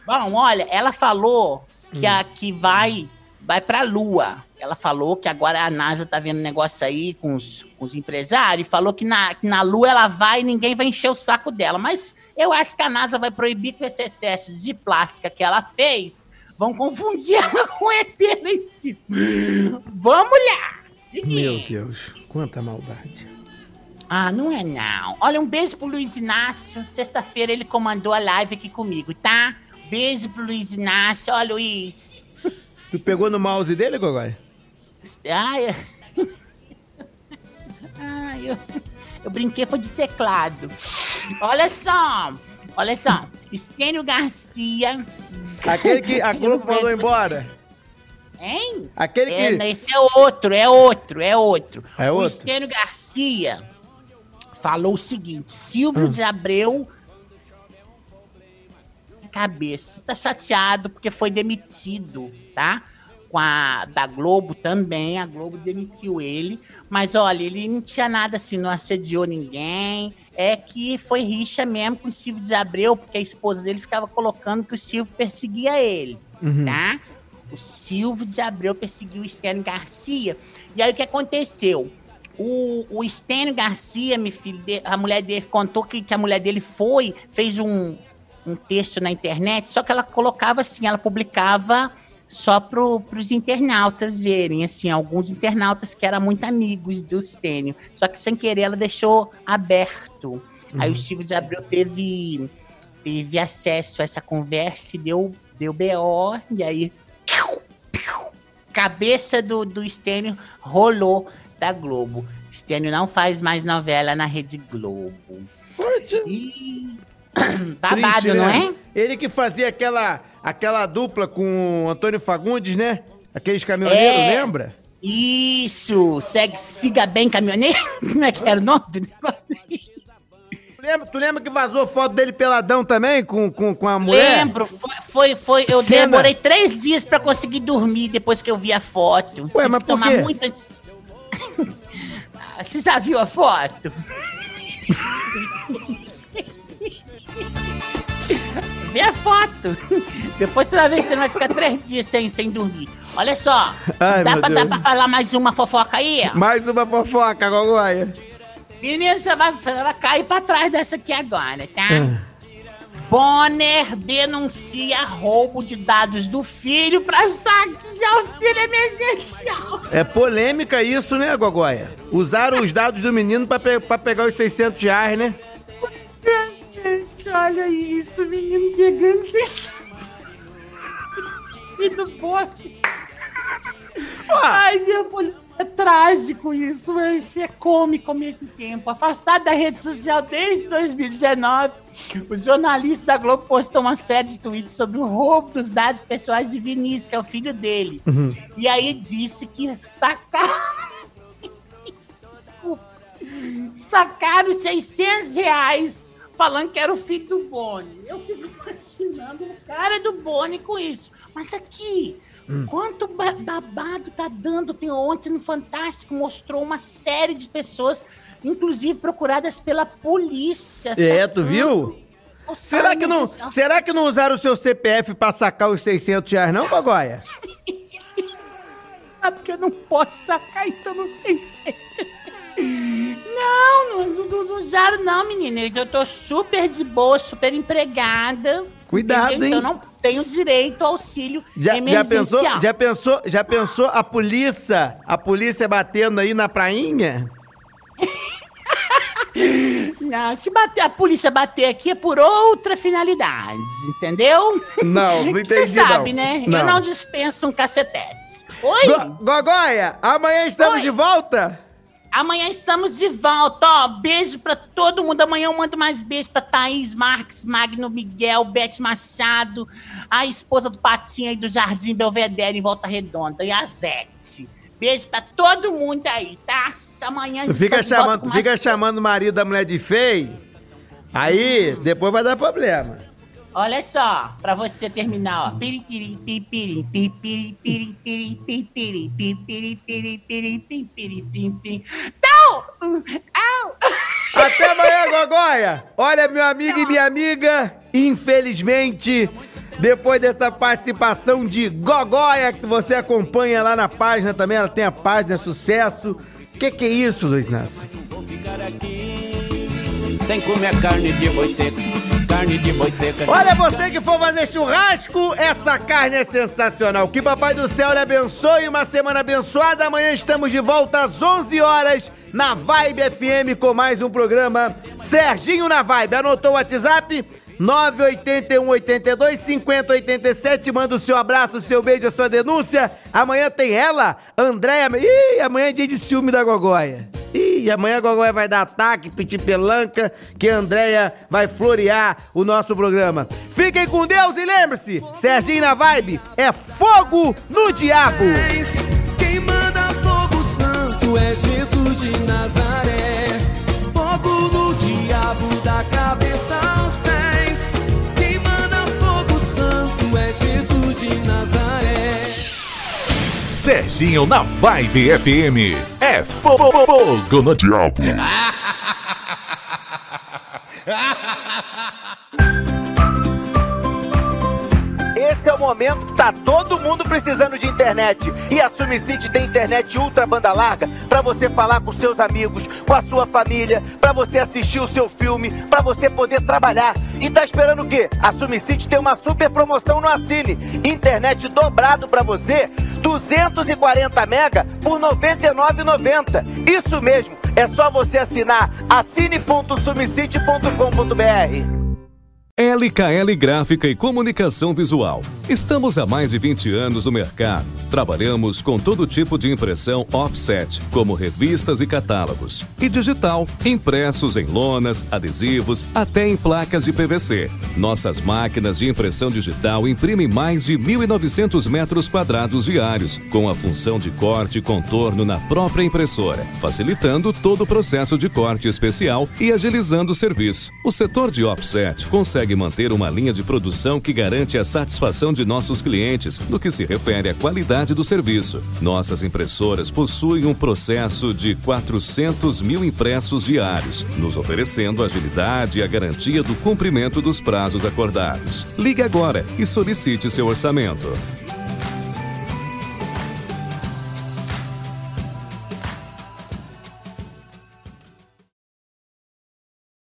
Bom, olha, ela falou que, a, que vai, vai pra Lua. Ela falou que agora a NASA tá vendo negócio aí com os, com os empresários, e falou que na, que na Lua ela vai e ninguém vai encher o saco dela. Mas eu acho que a NASA vai proibir com esse excesso de plástica que ela fez, vão confundir ela com ET em cima. Vamos lá! Seguinte.
Meu Deus, quanta maldade.
Ah, não é não. Olha, um beijo pro Luiz Inácio. Sexta-feira ele comandou a live aqui comigo, tá? Beijo pro Luiz Inácio. Ó, Luiz.
Tu pegou no mouse dele, Gogóia?
Ai, eu... Ai, eu... eu brinquei foi de teclado. Olha só. Olha só. Estênio Garcia.
Aquele que a Globo mandou embora.
Hein?
Aquele
É,
que.
não, esse é outro, é outro, é outro.
É
O
outro?
Estênio Garcia falou o seguinte: Silvio
Hum.
de Abreu. Cabeça, tá chateado porque foi demitido, tá? Com a da Globo também, a Globo demitiu ele. Mas olha, ele não tinha nada assim, não assediou ninguém. É que foi rixa mesmo com o Silvio de Abreu, porque a esposa dele ficava colocando que o Silvio perseguia ele,
Uhum.
tá? O Silvio de Abreu perseguiu o Stênio Garcia. E aí o que aconteceu? O, o Stênio Garcia, meu filho, a mulher dele contou que, que a mulher dele foi, fez um, um texto na internet, só que ela colocava assim, ela publicava só pro, pros internautas verem, assim, alguns internautas que eram muito amigos do Stênio. Só que sem querer ela deixou aberto. Aí o Silvio de Abreu teve, teve acesso a essa conversa e deu, deu BO, e aí cabeça do, do Stênio rolou da Globo. Stênio não faz mais novela na Rede Globo. E... Babado,
Triste,
não
né?
é?
Ele que fazia aquela, aquela dupla com o Antônio Fagundes, né? Aqueles caminhoneiros,
É.
lembra?
Isso! Segue, siga bem, caminhoneiro. Como é que era o nome do negócio?
Tu lembra, tu lembra que vazou foto dele peladão também com, com, com a mulher?
Lembro, foi, foi, foi- eu
Cena.
demorei três dias pra conseguir dormir depois que eu vi a foto.
Ué,
Tive
mas
que
por
tomar
quê?
muita... Ah, Você já viu a foto? Vê a foto. Depois você vai ver se você não vai ficar três dias sem, sem dormir. Olha só,
Ai,
dá, pra, dá pra falar mais uma fofoca aí?
Mais uma fofoca, Gogoia.
Menino, você vai, vai cair pra trás dessa aqui agora, tá?
Ah.
Bonner denuncia roubo de dados do filho pra saque de auxílio emergencial.
É polêmica isso, né, Gogoia? Usaram os dados do menino pra, pe- pra pegar os 600 reais, né?
Gente, olha isso, menino pegando. Filho do. Ai, meu. É trágico isso, mas é cômico ao mesmo tempo. Afastado da rede social desde 2019, o jornalista da Globo postou uma série de tweets sobre o roubo dos dados pessoais de Vinícius, que é o filho dele. E aí disse que sacaram. Desculpa. Sacaram 600 reais falando que era o filho do Boni. Eu fico imaginando o cara do Boni com isso. Mas aqui, quanto ba- babado tá dando? Tem ontem no Fantástico mostrou uma série de pessoas, inclusive procuradas pela polícia.
É, tu
sacando
viu?
o
Será que, não, será que não usaram o seu CPF pra sacar os 600 reais, não, Gogoia?
Ah, porque eu não posso sacar, então não tem jeito. Não, não, não, não usaram não, menina. Eu tô super de boa, super empregada.
Cuidado,
entendeu?
hein?
Então não tenho direito ao auxílio
Já, já
emergencial.
pensou? Já pensou? Já pensou a polícia? A polícia batendo aí na prainha?
Não, se bater, a polícia bater aqui é por outra finalidade, entendeu?
Não, não
Você
entendi,
sabe,
não.
né?
Não.
Eu não dispenso um cacetete. Oi?
Go- Gogoia, amanhã estamos
Oi.
de volta?
Amanhã estamos de volta, ó. Beijo pra todo mundo. Amanhã eu mando mais beijo pra Thaís Marques, Magno Miguel, Beth Machado, a esposa do Patinho aí do Jardim Belvedere em Volta Redonda e a Zete. Beijo pra todo mundo aí, tá? Amanhã
Tu fica chamando, tu fica chamando o marido da mulher de feio, aí depois vai dar problema.
Olha só, pra você terminar, ó.
Até amanhã, Gogoia! Olha, meu amigo e minha amiga, infelizmente, depois dessa participação de Gogoia, que você acompanha lá na página também, ela tem a página Sucesso. Que que é isso, Luiz Inácio?
Sem comer carne de boi seco, carne de boi seca.
Olha, você que for fazer churrasco, essa carne é sensacional. Que Papai do Céu lhe abençoe, uma semana abençoada. Amanhã estamos de volta às 11 horas na Vibe FM com mais um programa Serginho na Vibe. Anotou o WhatsApp? 981 82 50 87. Manda o seu abraço, o seu beijo, a sua denúncia. Amanhã tem ela, Andréia. Ih, amanhã é dia de ciúme da Gogóia. Ih, amanhã a Gogóia vai dar ataque, pitipelanca, que a Andréia vai florear o nosso programa. Fiquem com Deus e lembre-se, Serginho na Vibe é fogo no diabo.
Quem manda fogo santo é Jesus de Nazaré. Fogo no diabo da cabeça aos pés. Quem manda fogo santo é Jesus de Nazaré.
Serginho na Vibe FM. É fogo no diabo.
momento tá todo mundo precisando de internet. E a Sumicity tem internet ultra banda larga para você falar com seus amigos, com a sua família, para você assistir o seu filme, para você poder trabalhar. E tá esperando o quê? A Sumicity tem uma super promoção no Assine. Internet dobrado para você, 240 mega por R$ 99,90. Isso mesmo, é só você assinar assine.sumicity.com.br.
LKL Gráfica e Comunicação Visual. Estamos há mais de 20 anos no mercado. Trabalhamos com todo tipo de impressão offset, como revistas e catálogos, e digital, impressos em lonas, adesivos, até em placas de PVC. Nossas máquinas de impressão digital imprimem mais de 1.900 metros quadrados diários, com a função de corte e contorno na própria impressora, facilitando todo o processo de corte especial e agilizando o serviço. O setor de offset consegue manter uma linha de produção que garante a satisfação de nossos clientes no que se refere à qualidade do serviço. Nossas impressoras possuem um processo de 400 mil impressos diários, nos oferecendo agilidade e a garantia do cumprimento dos prazos acordados. Ligue agora e solicite seu orçamento.